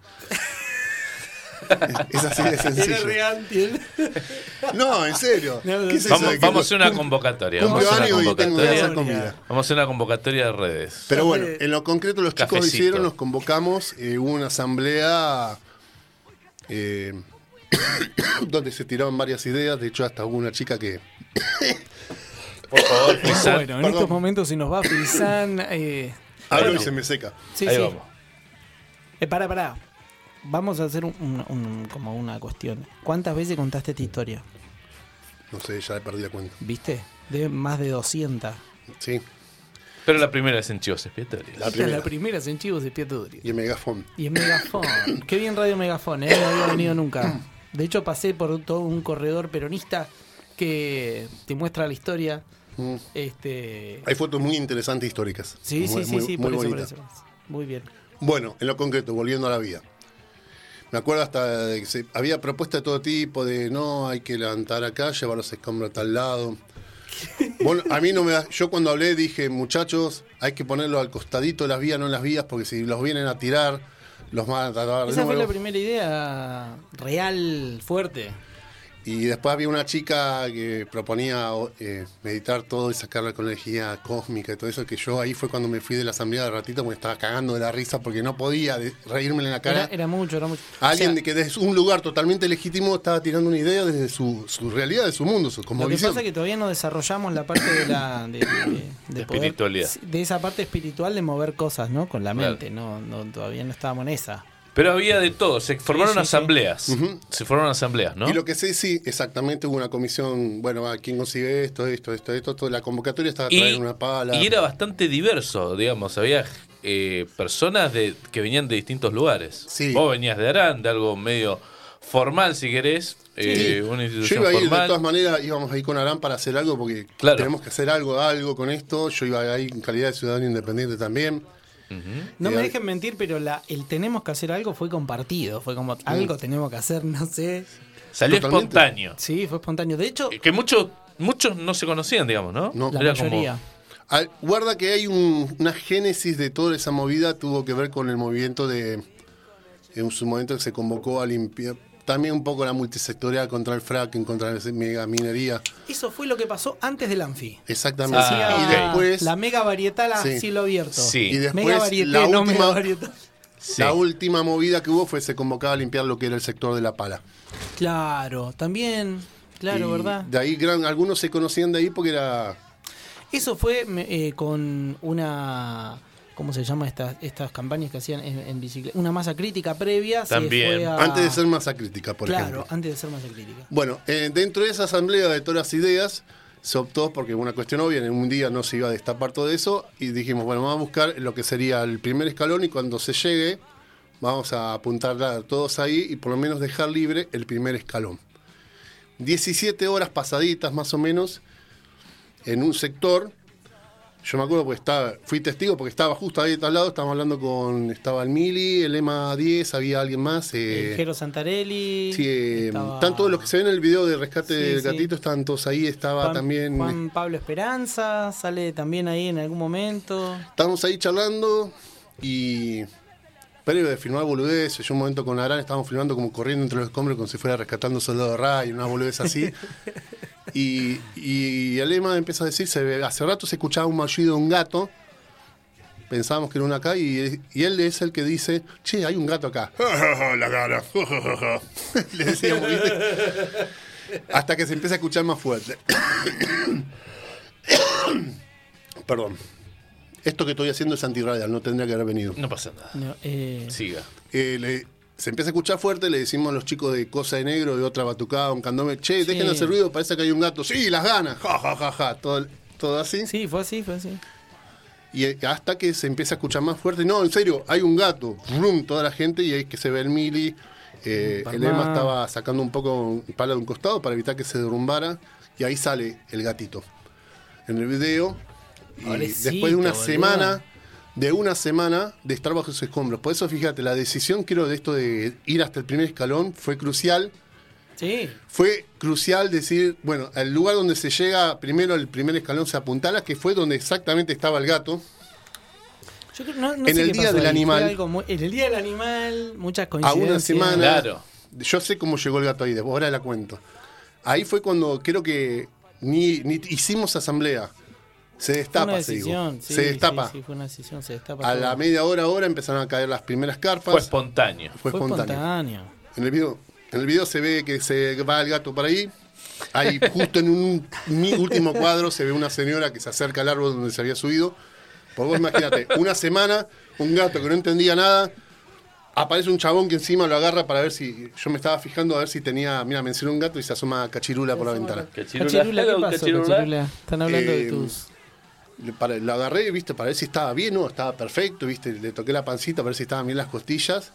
Es, es así de sencillo. No, en serio. No, no, ¿Qué es sí. eso Vamos, de que vamos a hacer una convocatoria. Vamos a una convocatoria. hacer comida. Vamos a hacer una convocatoria de redes. Pero bueno, en lo concreto los chicos Cafecito. hicieron, nos convocamos, eh, hubo una asamblea eh, donde se tiraban varias ideas, de hecho hasta hubo una chica que... Por favor, Frisan. Bueno, en Perdón. estos momentos si nos va Frisan... Eh, Hablo bueno, y se me seca. sí, Ahí sí. vamos. Eh, pará, pará. Vamos a hacer un- un- un- como una cuestión. ¿Cuántas veces contaste esta historia? No sé, ya perdí la cuenta. ¿Viste? De más de 200. Sí, Pero la primera es en Chivos Expiatorios. La primera. la primera es en Chivos de Pietudri. y en Megafon. Y en Megafon. Qué bien Radio Megafon, ¿eh? No había venido nunca. De hecho, pasé por todo un corredor peronista que te muestra la historia. Mm. Este. Hay fotos muy interesantes históricas. Sí, muy, sí, sí, muy- sí, muy por eso, por bonitas. eso. Muy bien. Bueno, en lo concreto, volviendo a la vida. Me acuerdo hasta de que se, había propuestas de todo tipo, de no, hay que levantar acá, llevar los escombros a tal lado. Bueno, a mí no me da- Yo cuando hablé dije, muchachos, hay que ponerlos al costadito de las vías, no en las vías, porque si los vienen a tirar, los van a de Esa fue la primera idea real, fuerte. Y después había una chica que proponía eh, meditar todo y sacar con la energía cósmica y todo eso, que yo ahí fue cuando me fui de la asamblea de ratito porque estaba cagando de la risa porque no podía reírme en la cara. Era, era mucho, era mucho. Alguien O sea, que desde un lugar totalmente legítimo estaba tirando una idea desde su, su realidad, de su mundo, su Lo que pasa es que todavía no desarrollamos la parte de la de, de- de poder- espiritualidad. de esa parte espiritual de mover cosas, ¿no? Con la Claro. mente, no, no todavía no estábamos en esa. Pero había de todo. Se formaron sí, sí. asambleas. Se formaron asambleas, ¿no? Y lo que sé, sí, exactamente, hubo una comisión, bueno, va, ¿quién consigue esto, esto, esto, esto? Toda la convocatoria estaba a traer Y, una pala. y era bastante diverso, digamos. Había eh, personas de, que venían de distintos lugares. Sí. Vos venías de Arán, de algo medio formal, si querés, eh, una Yo iba a ir, de formal. todas maneras, íbamos a ir con Arán para hacer algo, porque Claro. tenemos que hacer algo, algo con esto. Yo iba a ir en calidad de ciudadano independiente también. No me dejen mentir, pero la, el tenemos que hacer algo fue compartido. Fue como algo tenemos que hacer, no sé. Salió Totalmente. espontáneo. Sí, fue espontáneo. De hecho, Que muchos muchos no se conocían, digamos, ¿no? No. la Era como- mayoría. Al- guarda que hay un- una génesis de toda esa movida, tuvo que ver con el movimiento de. En su momento que se convocó a limpiar. También un poco la multisectorial contra el fracking, contra la mega minería. Eso fue lo que pasó antes del Anfi. Exactamente. Ah, y después. la mega varietal a Sí. cielo abierto. Sí. Y después, mega varieté, la no última- mega varietal. Sí. La última movida que hubo fue se convocaba a limpiar lo que era el sector de la pala. Claro, también. Claro, Y ¿verdad? De ahí gran, algunos se conocían de ahí porque era Eso fue eh, con una. ¿Cómo se llama estas, estas campañas que hacían en, en bicicleta? Una masa crítica previa. se También. fue a- antes de ser masa crítica, por Claro, ejemplo. antes de ser masa crítica. Bueno, eh, dentro de esa asamblea de todas las ideas se optó porque una cuestión obvia, en un día no se iba a destapar todo eso y dijimos, bueno, vamos a buscar lo que sería el primer escalón y cuando se llegue vamos a apuntar a todos ahí y por lo menos dejar libre el primer escalón. 17 horas pasaditas más o menos en un sector. Yo me acuerdo porque estaba, fui testigo porque estaba justo ahí al lado, estábamos hablando con, estaba el Mili, el EMA 10, había alguien más. eh, El Jero Santarelli. Sí, eh, estaba están todos los que se ven en el video de rescate Sí, del sí. gatito, estaban todos ahí, estaba Juan, también. Juan Pablo Esperanza sale también ahí en algún momento. Estábamos ahí charlando y. Previo de filmar boludeces, yo un momento con Arán estábamos filmando como corriendo entre los escombros como si fuera rescatando soldado de Ray, una boludez así. y, y el lema empieza a decir, se hace rato se escuchaba un maullido de un gato, pensábamos que era uno acá, y, y él es el que dice, che, hay un gato acá. La cara. Le decíamos, ¿viste? Hasta que se empieza a escuchar más fuerte. Perdón. Esto que estoy haciendo es antirradial, no tendría que haber venido. No pasa nada. No, eh, Siga. Eh, le- se empieza a escuchar fuerte, le decimos a los chicos de Cosa de Negro, de otra batucada, un candome, che, dejen Sí. hacer ruido, parece que hay un gato. Sí, las ganas, ja, ja, ja, ja, todo, todo así. sí, fue así, fue así. Y hasta que se empieza a escuchar más fuerte, no, en serio, hay un gato, rum, toda la gente, y ahí que se ve el mili. Eh, el. Emma estaba sacando un poco un palo de un costado para evitar que se derrumbara, y ahí sale el gatito en el video. Y Pobrecito, después de una boludo. semana, de una semana de estar bajo sus escombros. Por eso, fíjate, la decisión, creo, de esto de ir hasta el primer escalón fue crucial. Sí, Fue crucial decir, bueno, el lugar donde se llega, primero el primer escalón se apuntala, que fue donde exactamente estaba el gato. Yo creo- no- no En sé el qué Día pasó del ahí, fue Animal. algo muy- en el día del animal, muchas A coincidencias. una semana. Claro. Yo sé cómo llegó el gato ahí, después ahora la cuento. Ahí fue cuando creo que ni, ni hicimos asamblea. Se Fue destapa, una se digo. decisión, sí, se destapa. Sí, sí, fue una decisión, se destapa. A todo. la media hora, hora empezaron a caer las primeras carpas. Fue espontáneo. Fue Fue espontáneo. espontáneo. En el video, en el video se ve que se va el gato por ahí. Ahí justo en un mi último cuadro se ve una señora que se acerca al árbol donde se había subido. Por vos imagínate, una semana, un gato que no entendía nada. Aparece un chabón que encima lo agarra para ver si. Yo me estaba fijando a ver si tenía. Mira, mencionó un gato y se asoma cachirula por la ventana. Cachirula, ¿qué pasó, Cachirula? Están hablando de Eh, tus... Para- lo agarré, viste, para ver si estaba bien, no, estaba perfecto, viste, le toqué la pancita para ver si estaban bien las costillas.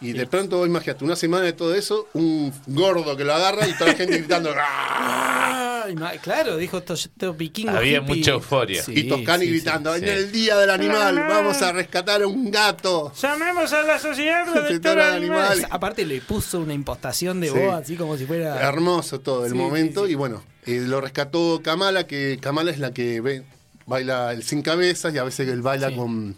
Y de pronto, imagínate, una semana de todo eso, un gordo que lo agarra y toda la gente gritando. "¡Ah!". Claro, dijo estos estos vikingos Había hippie. mucha euforia. Sí, y Toscani sí, gritando, sí, en sí. el día del animal, vamos a rescatar a un gato. Llamemos a la sociedad Protectora de de animales. animales. Aparte le puso una impostación de Sí. voz así como si fuera... Hermoso todo el Sí, momento. sí, sí. Y bueno, eh, lo rescató Kamala, que Kamala es la que ve- baila el sin cabezas y a veces él baila Sí. con.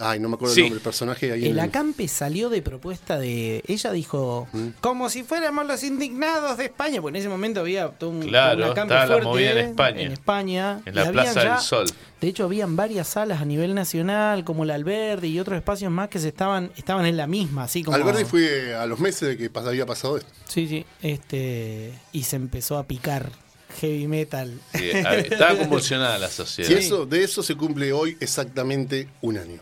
Ay, no me acuerdo Sí. el nombre del personaje. Ahí en El el- acampe salió de propuesta de. Ella dijo, Mm. como si fuéramos los indignados de España, porque en ese momento había todo un, Claro, todo un acampe la fuerte movida en España. En España. En y la Plaza ya- del Sol. De hecho, habían varias salas a nivel nacional, como la Alberdi y otros espacios más que se estaban, estaban en la misma, así como. Alberti fue a los meses de que pas- había pasado esto. Sí, sí. Este. Y se empezó a picar heavy metal. Sí, estaba convulsionada la sociedad. Y eso, de eso se cumple hoy exactamente un año.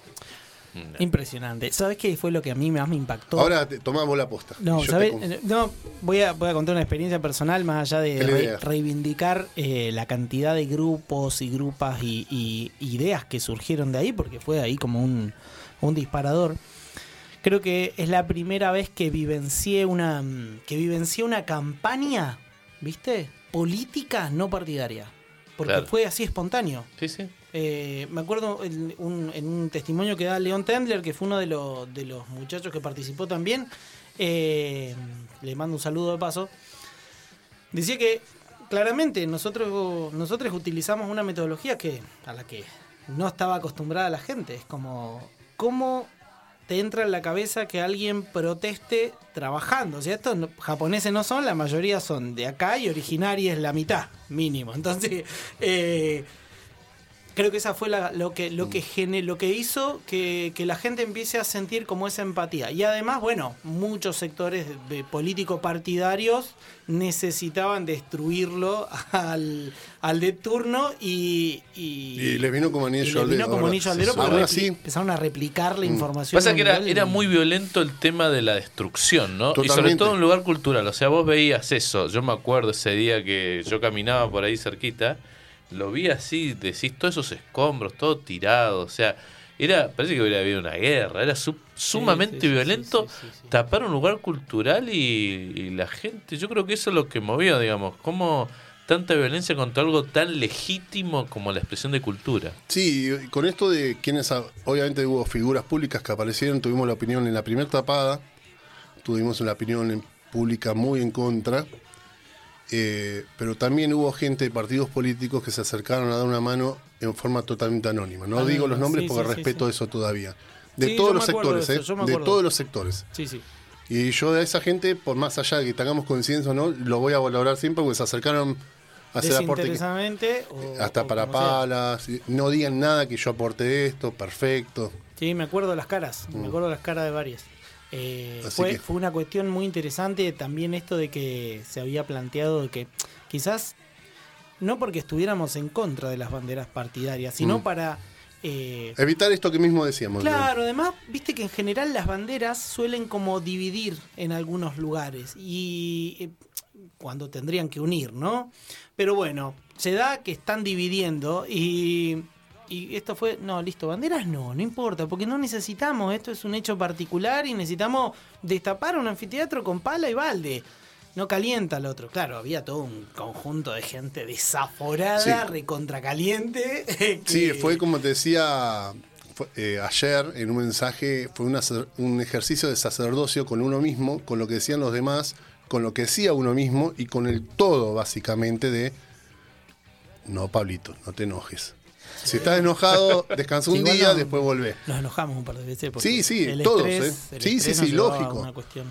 No. Impresionante. ¿Sabes qué fue lo que a mí más me impactó? Ahora te, tomamos la posta. No, ¿sabes? Eh, No, voy a, voy a contar una experiencia personal más allá de re- reivindicar eh, la cantidad de grupos y grupas y, y ideas que surgieron de ahí, porque fue ahí como un, un disparador. Creo que es la primera vez que vivencié una mm, que vivencié una campaña, ¿viste? Política no partidaria. Porque Claro. fue así espontáneo. Sí, sí. Eh, me acuerdo en un, en un testimonio que da León Tendler, que fue uno de, los de los muchachos que participó también. eh, le mando un saludo de paso. Decía que claramente nosotros, nosotros utilizamos una metodología que a la que no estaba acostumbrada la gente. Es como, ¿cómo te entra en la cabeza que alguien proteste trabajando? O sea, estos japoneses no son, la mayoría son de acá y originarios la mitad, mínimo. Entonces, eh, creo que esa fue la- lo que lo que gene- lo que hizo que, que la gente empiece a sentir como esa empatía y además bueno muchos sectores de- políticos partidarios necesitaban destruirlo al, al de turno y y, Y les vino como anillo le al vino dedo, como anillo al dedo Ahora sí. empezaron a replicar la información Pasa que era, era muy violento el tema de la destrucción, ¿no? Y sobre todo en un lugar cultural. O sea, vos veías eso. Yo me acuerdo ese día que yo caminaba por ahí cerquita. Lo vi así, decís, todos esos escombros, todo tirado. O sea, era parece que hubiera habido una guerra. Era su- sumamente sí, sí, violento sí, sí, sí, sí. tapar un lugar cultural y, y la gente. Yo creo que eso es lo que movió, digamos. Cómo tanta violencia contra algo tan legítimo como la expresión de cultura. Sí, y con esto de quienes, a- obviamente hubo figuras públicas que aparecieron, tuvimos la opinión en la primera tapada, tuvimos una opinión en- pública muy en contra, eh, pero también hubo gente de partidos políticos que se acercaron a dar una mano en forma totalmente anónima. No Anónima, digo los nombres sí, porque sí, respeto sí. eso todavía. De todos los acuerdo de sectores, eso, yo ¿eh? de acuerdo. todos los sectores. sí sí Y yo de esa gente, por más allá de que tengamos coincidencia o no, lo voy a valorar siempre porque se acercaron a hacer aporte. que- o- hasta o para sea. palas, no digan nada que yo aporte esto, perfecto. Sí, me acuerdo de las caras, me acuerdo de las caras de varias. Eh, fue, que- fue una cuestión muy interesante también esto de que se había planteado de que quizás no porque estuviéramos en contra de las banderas partidarias, sino Mm. para... eh, Evitar esto que mismo decíamos. Claro, además, viste que en general las banderas suelen como dividir en algunos lugares y eh, cuando tendrían que unir, ¿no? Pero bueno, se da que están dividiendo y, y esto fue, no, listo, banderas no, no importa, porque no necesitamos, esto es un hecho particular y necesitamos destapar un anfiteatro con pala y balde. No calienta al otro. Claro, había todo un conjunto de gente desaforada, Sí. recontracaliente. Sí, fue como te decía fue, eh, ayer en un mensaje, fue una un ejercicio de sacerdocio con uno mismo, con lo que decían los demás, con lo que decía uno mismo y con el todo básicamente de, no, Pablito, no te enojes. Si estás enojado, descansa un día, no- después volvé. Nos enojamos un par de veces. Sí, sí, el todos, estrés- ¿eh? el Sí, sí, sí, lógico. una cuestión-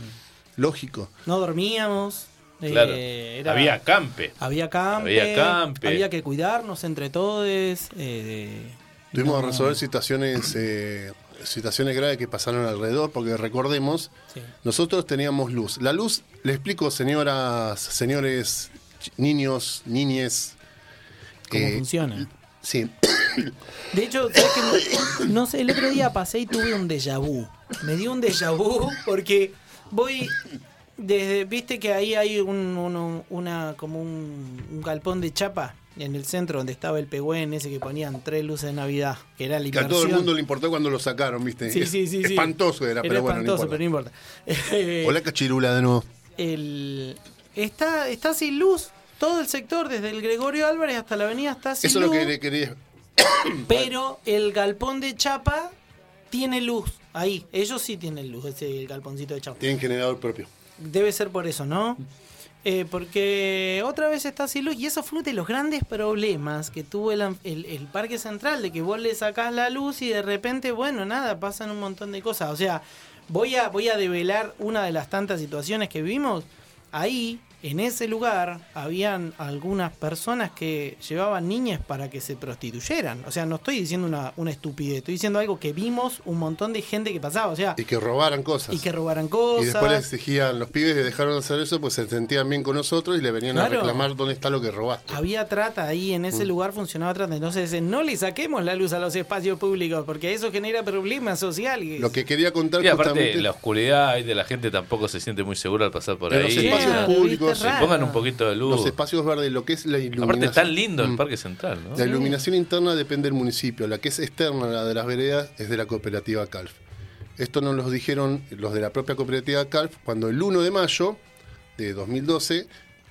Lógico. No dormíamos. eh, Claro. era- Había campe. había campe. había campe. Había que cuidarnos entre todos. eh, Tuvimos no- que resolver situaciones, eh, situaciones graves que pasaron alrededor, porque recordemos, sí. nosotros teníamos luz. La luz, le explico, señoras, señores, niños, niñes. ¿Cómo eh, funciona? Sí, De hecho, ¿sabes qué? no sé, el otro día pasé y tuve un déjà vu. Me dio un déjà vu porque voy desde, viste que ahí hay un, una como un, un galpón de chapa en el centro donde estaba el pegüen ese que ponían tres luces de Navidad, que era la que a todo el mundo le importó cuando lo sacaron, ¿viste? Sí, sí, sí, sí. Espantoso era, pero bueno, espantoso, no pero no importa. importa. Hola, cachirula de nuevo. el, está, está sin luz. Todo el sector, desde el Gregorio Álvarez hasta la avenida, está sin Eso es luz. lo que le quería. Pero el galpón de Chapa tiene luz. Ahí, ellos sí tienen luz, ese galponcito de Chapa. Tienen generador propio. Debe ser por eso, ¿no? Eh, porque otra vez está sin luz y eso fue uno de los grandes problemas que tuvo el, el- el Parque Central, de que vos le sacás la luz y de repente, bueno, nada, pasan un montón de cosas. O sea, voy a, voy a develar una de las tantas situaciones que vivimos. Ahí en ese lugar habían algunas personas que llevaban niñas para que se prostituyeran. O sea, no estoy diciendo una, una estupidez, estoy diciendo algo que vimos un montón de gente que pasaba. O sea, Y que robaran cosas. y que robaran cosas. Y después le exigían, los pibes que dejaron de hacer eso, pues se sentían bien con nosotros y le venían a reclamar dónde está lo que robaste. Había trata ahí, en Mm. ese lugar funcionaba trata. Entonces, eh, no le saquemos la luz a los espacios públicos, porque eso genera problemas sociales. Lo que quería contar Y aparte, justamente la oscuridad y de la gente tampoco se siente muy segura al pasar por En los ahí. espacios Claro, públicos, raro. Pongan un poquito de luz. los espacios verdes, lo que es la iluminación. Aparte, tan lindo el Mm. Parque Central, ¿no? La iluminación interna depende del municipio, la que es externa, la de las veredas, es de la cooperativa CALF. Esto nos lo dijeron los de la propia cooperativa CALF cuando el 1 de mayo de 2012,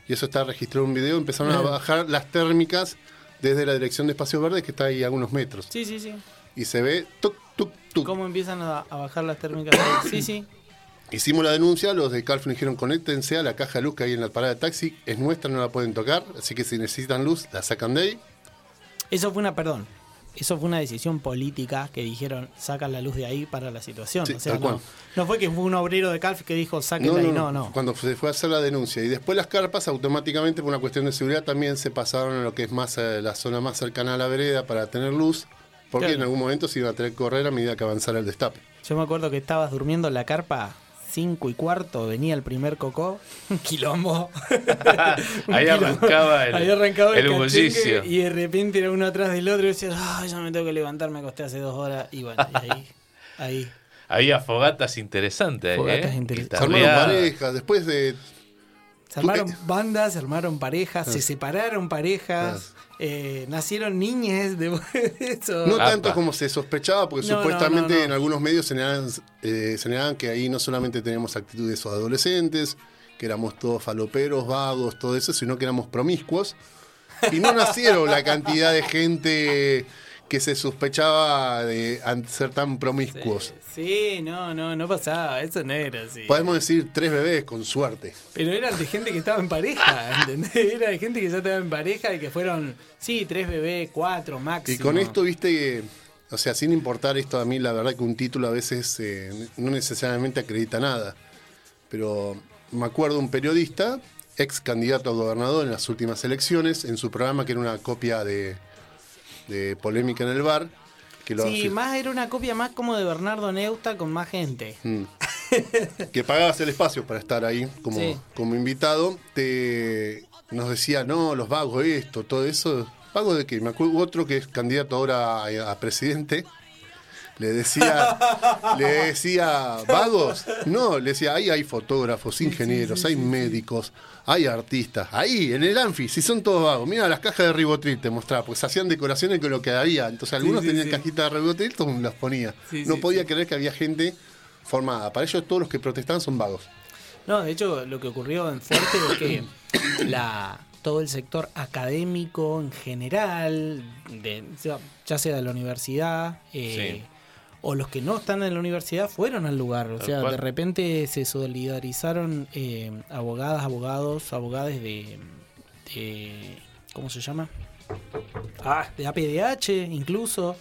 y eso está registrado en un video, empezaron a bajar las térmicas desde la dirección de espacios verdes que está ahí a unos metros. Sí, sí, sí. Y se ve tuc, tuc, tuc. ¿Cómo empiezan a, a bajar las térmicas? Sí, sí. Hicimos la denuncia, los de CALF nos dijeron conéctense a la caja de luz que hay en la parada de taxi, es nuestra, no la pueden tocar, así que si necesitan luz, la sacan de ahí. Eso fue una, perdón, eso fue una decisión política que dijeron sacan la luz de ahí para la situación. Sí, o sea, no, no fue que fue un obrero de Calf que dijo saquen de ahí, no, no. Cuando se fue a hacer la denuncia. Y después las carpas, automáticamente, por una cuestión de seguridad, también se pasaron a lo que es más eh, la zona más cercana a la vereda para tener luz. Porque Claro. en algún momento se iba a tener que correr a medida que avanzara el destape. Yo me acuerdo que estabas durmiendo en la carpa 5 y cuarto, venía el primer cocó, un quilombo. Ahí arrancaba el- Ahí arrancaba el cachengue, bullicio. Y de repente era uno atrás del otro y decías, ay, ya me tengo que levantar, me acosté hace dos horas. Y bueno, y ahí, ahí. Había fogatas interesantes ahí, Fogatas ¿eh? interesantes. Parejas. Después de. Se armaron eh, bandas, se armaron parejas, Ah. se separaron parejas, eh, nacieron niñes de eso. No Apa. tanto como se sospechaba, porque No, supuestamente no, no. en algunos medios señalaban, eh, señalaban que ahí no solamente teníamos actitudes adolescentes, que éramos todos faloperos, vagos, todo eso, sino que éramos promiscuos. Y no nacieron la cantidad de gente que se sospechaba de ser tan promiscuos. Sí, no, no, no pasaba, eso no era así. Podemos decir tres bebés, con suerte. Pero eran de gente que estaba en pareja, ¿entendés? Era de gente que ya estaba en pareja y que fueron, sí, tres bebés, cuatro máximo. Y con esto, viste, que, o sea, sin importar esto a mí, la verdad que un título a veces eh, no necesariamente acredita nada. Pero me acuerdo un periodista, ex candidato a gobernador en las últimas elecciones, en su programa que era una copia de, de Polémica en el Bar, que lo Sí, más era una copia más como de Bernardo Neusta con más gente. Mm. que pagabas el espacio para estar ahí como, Sí. como invitado, te nos decía, no, los vagos, esto, todo eso. ¿Vagos de qué? Me acuerdo otro que es candidato ahora a, a presidente. Le decía, le decía, ¿vagos? No, le decía, ahí hay fotógrafos, ingenieros, hay médicos, hay artistas. Ahí, en el Anfi, si son todos vagos. Mira, las cajas de Ribotril te mostraba, pues hacían decoraciones con lo que había. Entonces algunos sí, tenían sí. cajitas de Ribotril, todos las ponía. Sí, no sí, podía sí. creer que había gente formada. Para ellos todos los que protestaban son vagos. No, de hecho, lo que ocurrió en Fuerte es que la, todo el sector académico en general, de, ya- ya sea de la universidad, eh, Sí. O los que no están en la universidad, fueron al lugar. O sea, de repente se solidarizaron eh, abogadas, abogados, abogadas de, de- ¿Cómo se llama? Ah, de APDH incluso.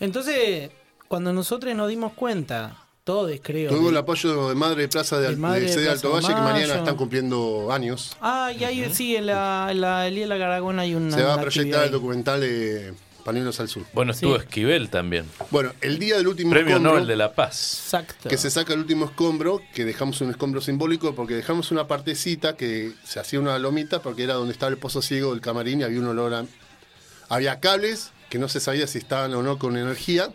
Entonces, cuando nosotros nos dimos cuenta, todos creo. Tuvo el apoyo de Madre de Plaza de, De Madre de Alto Valle, que mañana están cumpliendo años. Ah, y ahí sí, en la, en la Elía de la Garagona hay una. Se va a proyectar el documental de Al Sur. Bueno, estuvo Sí. Esquivel también. Bueno, el día del último Premio escombro, Nobel de la Paz. Exacto. que se saca el último escombro, que dejamos un escombro simbólico porque dejamos una partecita que se hacía una lomita porque era donde estaba el pozo ciego del camarín y había un olor a... Había cables que no se sabía si estaban o no con energía,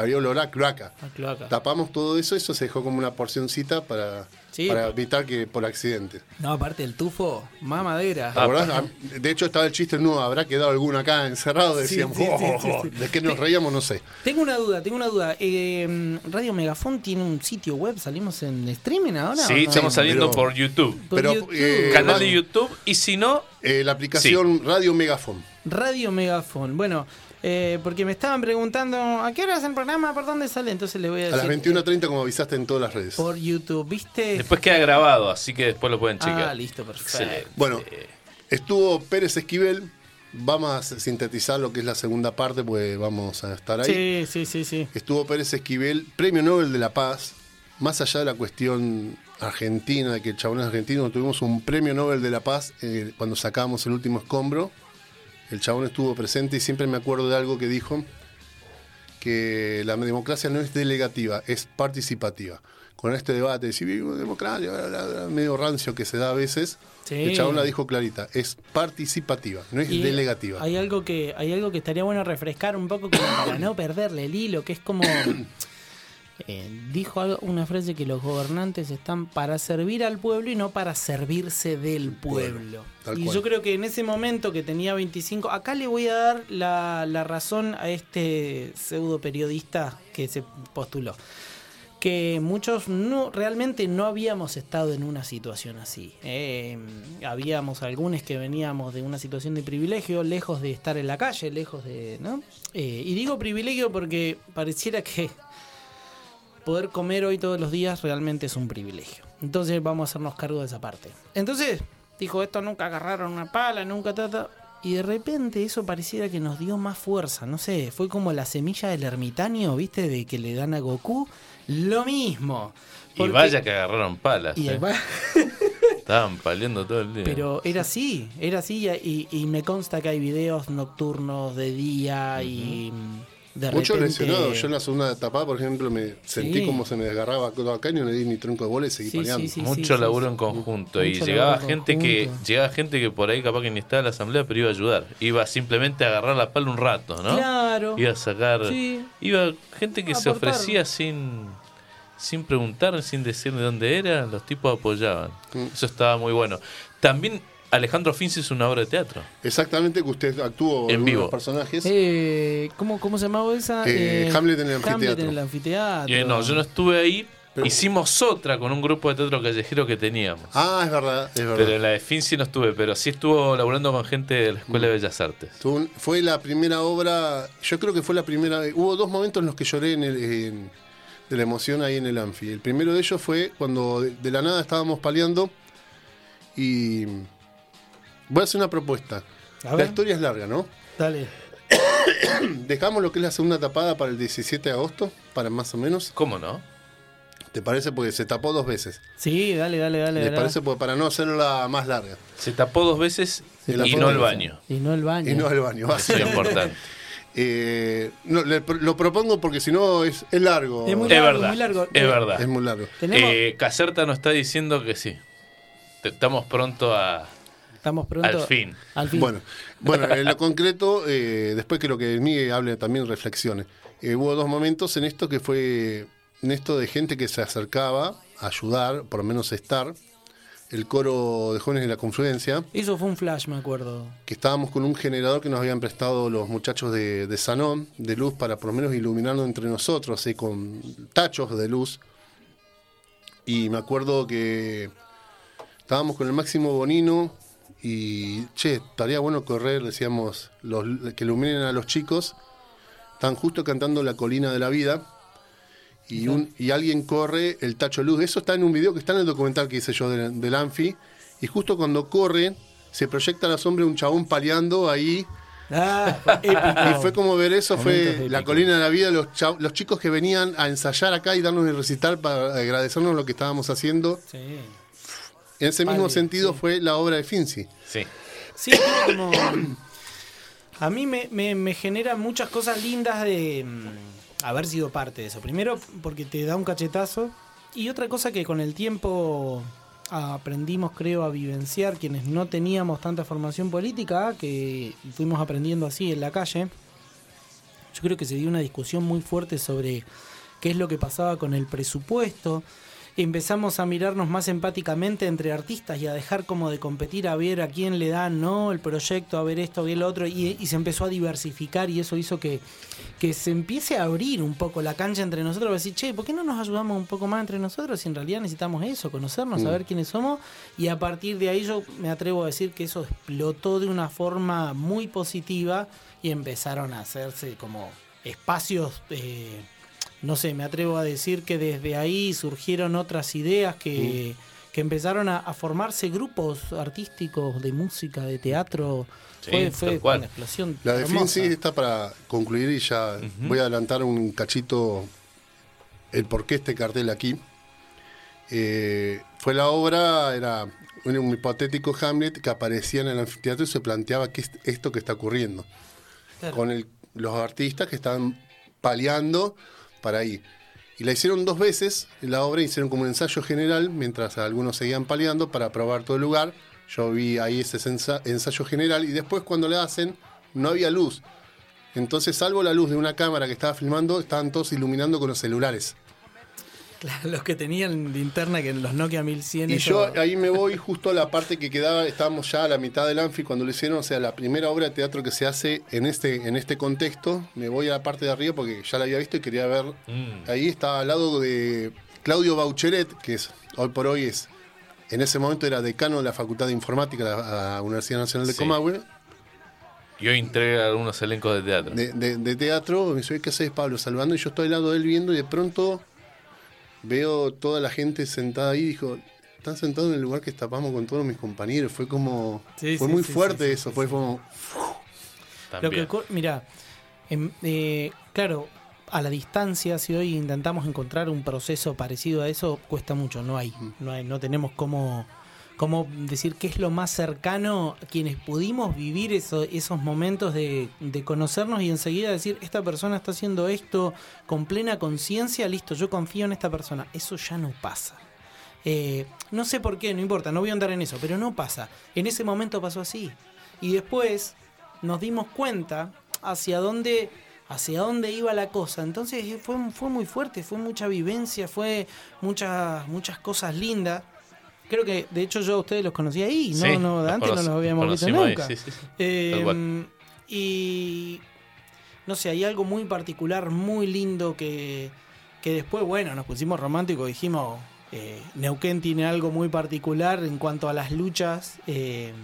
había olor a cloaca. La cloaca. Tapamos todo eso, eso se dejó como una porcioncita para, Sí. para evitar que por accidente. No, aparte el tufo, mamadera. ¿Te acordás? Ah, De hecho estaba el chiste, no, habrá quedado alguno acá encerrado, decíamos, sí, sí, "Oh, sí, sí. ¿de qué nos reíamos? No sé. Tengo una duda, tengo una duda. Eh, Radio Megafon tiene un sitio web, salimos en streaming ahora. Sí, no? estamos saliendo pero- por YouTube. Por pero, YouTube. eh, Canal de YouTube. Y si no, Eh, la aplicación Radio Megafon. Radio Megafon. Bueno, eh, porque me estaban preguntando a qué hora es el programa, por dónde sale. Entonces le voy a A decir. las 21.30 como avisaste en todas las redes. Por YouTube, ¿viste? después queda grabado, así que después lo pueden checar. ah, listo, perfecto. Excelente. Bueno, estuvo Pérez Esquivel. Vamos a sintetizar lo que es la segunda parte, pues vamos a estar ahí. Sí, sí, sí, sí. Estuvo Pérez Esquivel, Premio Nobel de la Paz. más allá de la cuestión argentina, de que el chabón es argentino, tuvimos un premio Nobel de la Paz eh, cuando sacábamos el último escombro. El chabón estuvo presente y siempre me acuerdo de algo que dijo, que la democracia no es delegativa, es participativa. Con este debate, si vivimos democracia, medio rancio que se da a veces, Sí. el chabón la dijo clarita, es participativa, no es Y delegativa. Hay algo que hay algo que estaría bueno refrescar un poco para no perderle el hilo, que es como eh, dijo algo- una frase que los gobernantes están para servir al pueblo y no para servirse del pueblo. y cual. yo creo que en ese momento que tenía 25, acá le voy a dar la, la razón a este pseudo periodista que se postuló que muchos no realmente no habíamos estado en una situación así. Eh, habíamos algunos que veníamos de una situación de privilegio, lejos de estar en la calle, lejos de. ¿no? Eh, y digo privilegio porque pareciera que poder comer hoy todos los días realmente es un privilegio. Entonces vamos a hacernos cargo de esa parte. Entonces, dijo, esto nunca agarraron una pala, nunca tata. Y de repente eso pareciera que nos dio más fuerza, no sé, fue como la semilla del ermitaño, ¿viste? De que le dan a Goku. Lo mismo. Y vaya que agarraron palas. y eh. va- Estaban paliando todo el día. Pero era así, era así y, y me consta que hay videos nocturnos de día y de Muchos repente- lesionados. Yo en la segunda etapa, por ejemplo, me sentí Sí. como se me desgarraba todo acá y no le di ni tronco de bola y seguí Sí, paleando. sí, sí. Mucho laburo en conjunto. y Mucho llegaba gente que llegaba gente que por ahí capaz que ni estaba en la asamblea, pero iba a ayudar. Iba simplemente a agarrar la pala un rato, ¿no? Claro. Iba a sacar. Sí. Iba gente que se ofrecía sin sin preguntar, sin decir de dónde era, los tipos apoyaban. Mm. Eso estaba muy bueno. También Alejandro Finzi es una obra de teatro. Exactamente que usted actuó En vivo. los personajes. Eh, ¿cómo, ¿Cómo se llamaba esa? Eh, Hamlet en el Hamlet anfiteatro. en el anfiteatro. Eh, no, yo no estuve ahí. Pero- Hicimos otra con un grupo de teatro callejero que teníamos. Ah, es verdad, es verdad. Pero en la de Finzi no estuve, pero sí estuvo laburando con gente de la Escuela de Bellas Artes. Fue la primera obra, yo creo que fue la primera, hubo dos momentos en los que lloré en el- en- de la emoción ahí en el Anfi. El primero de ellos fue cuando de, de la nada estábamos paleando y voy a hacer una propuesta. A La historia es larga, ¿no? Dale. Dejamos lo que es la segunda tapada para el 17 de agosto, para más o menos. ¿Cómo no? ¿Te parece? Porque se tapó dos veces. Sí, dale, dale, dale. ¿Les dale. parece? Porque para no hacerla más larga. Se tapó dos veces Se y tapó no el baño. Y no el baño. Y no al baño. Eso es básicamente. importante. Eh, no, le- lo propongo porque si no es, es largo. Es muy Es verdad. muy largo. Es Eh, verdad. Es muy largo. Eh, Caserta nos está diciendo que sí. Te- Estamos pronto a, estamos pronto. al fin. Al fin. Bueno, bueno, en lo concreto, eh, después que lo que Miguel hable también reflexione. Eh, hubo dos momentos en esto que fue en esto de gente que se acercaba a ayudar, por lo menos estar. El coro de jóvenes de la confluencia, Eso fue un flash, me acuerdo. que estábamos con un generador que nos habían prestado los muchachos de, de Sanón, de luz, para por lo menos iluminarnos entre nosotros, así con tachos de luz. Y me acuerdo que estábamos con el máximo Bonino y, che, estaría bueno correr, decíamos, los, que iluminen a los chicos. Están justo cantando La colina de la vida. Y, un, y alguien corre el tacho luz. Eso está en un video que está en el documental que hice yo del, del Anfi. Y justo cuando corre, se proyecta a la sombra de un chabón paleando ahí. Ah, épico. Y fue como ver eso, Momentos fue la colina de la vida, los, los chicos que venían a ensayar acá y darnos el recital para agradecernos lo que estábamos haciendo. Sí. En ese mismo sentido sí. fue la obra de Finzi. Sí. Sí, como. A mí me, me- me genera muchas cosas lindas de mm, haber sido parte de eso. Primero, porque te da un cachetazo. Y otra cosa que con el tiempo aprendimos, creo, a vivenciar quienes no teníamos tanta formación política, que fuimos aprendiendo así en la calle. Yo creo que se dio una discusión muy fuerte sobre qué es lo que pasaba con el presupuesto. Empezamos a mirarnos más empáticamente entre artistas y a dejar como de competir a ver a quién le dan no el proyecto, a ver esto, a ver lo otro, y, y se empezó a diversificar y eso hizo que, que se empiece a abrir un poco la cancha entre nosotros, a decir, che, ¿por qué no nos ayudamos un poco más entre nosotros si en realidad necesitamos eso, conocernos, Mm. saber quiénes somos? Y a partir de ahí yo me atrevo a decir que eso explotó de una forma muy positiva y empezaron a hacerse como espacios... eh, no sé, me atrevo a decir que desde ahí surgieron otras ideas que, que empezaron a, a formarse grupos artísticos de música, de teatro. Sí, fue fue cual. una explosión. La de hermosa. Finzi está para concluir y ya voy a adelantar un cachito el por qué este cartel aquí. eh, fue la obra, era un, un hipotético Hamlet que aparecía en el anfiteatro y se planteaba qué es esto que está ocurriendo. Claro. Con el- los artistas que estaban paliando para. Y la hicieron dos veces, la obra hicieron como un ensayo general, mientras algunos seguían paliando para probar todo el lugar. Yo vi ahí ese ensa- ensayo general y después cuando le hacen no había luz. Entonces, salvo la luz de una cámara que estaba filmando, estaban todos iluminando con los celulares. Claro, los que tenían linterna que en los Nokia 1100. Y eso- yo ahí me voy justo a la parte que quedaba, estábamos ya a la mitad del Anfi cuando lo hicieron, o sea, la primera obra de teatro que se hace en este, en este contexto, me voy a la parte de arriba porque ya la había visto y quería ver, Mm. ahí estaba al lado de Claudio Baucheret, que es hoy por hoy es, en ese momento era decano de la Facultad de Informática de la, Universidad Nacional de Sí. Comahue, Y hoy entrega algunos elencos de teatro. de, de- de teatro, me dice, ¿qué haces Pablo? Saludando, y yo estoy al lado de él viendo y de pronto veo toda la gente sentada ahí dijo, están sentados en el lugar que tapamos con todos mis compañeros. Fue como, Sí, fue sí, muy sí, fuerte eso, sí, fue sí. como, Lo que, mira, em, eh, claro, a la distancia, si hoy intentamos encontrar un proceso parecido a eso, cuesta mucho, no hay, no hay, no tenemos cómo, cómo decir qué es lo más cercano a quienes pudimos vivir eso- esos momentos de, de conocernos y enseguida decir, esta persona está haciendo esto con plena conciencia, listo, yo confío en esta persona. Eso ya no pasa. Eh, no sé por qué, no importa, no voy a andar en eso, pero no pasa. En ese momento pasó así. Y después nos dimos cuenta hacia dónde, hacia dónde iba la cosa. Entonces eh, fue, fue muy fuerte, fue mucha vivencia, fue muchas, muchas cosas lindas. Creo que, de hecho, yo a ustedes los conocí ahí, no, Sí, no, antes no los habíamos visto conocimos ahí, nunca. sí, sí. Eh, cual. y no sé, hay algo muy particular, muy lindo que, que después, bueno, nos pusimos románticos, dijimos, eh, Neuquén tiene algo muy particular en cuanto a las luchas, eh,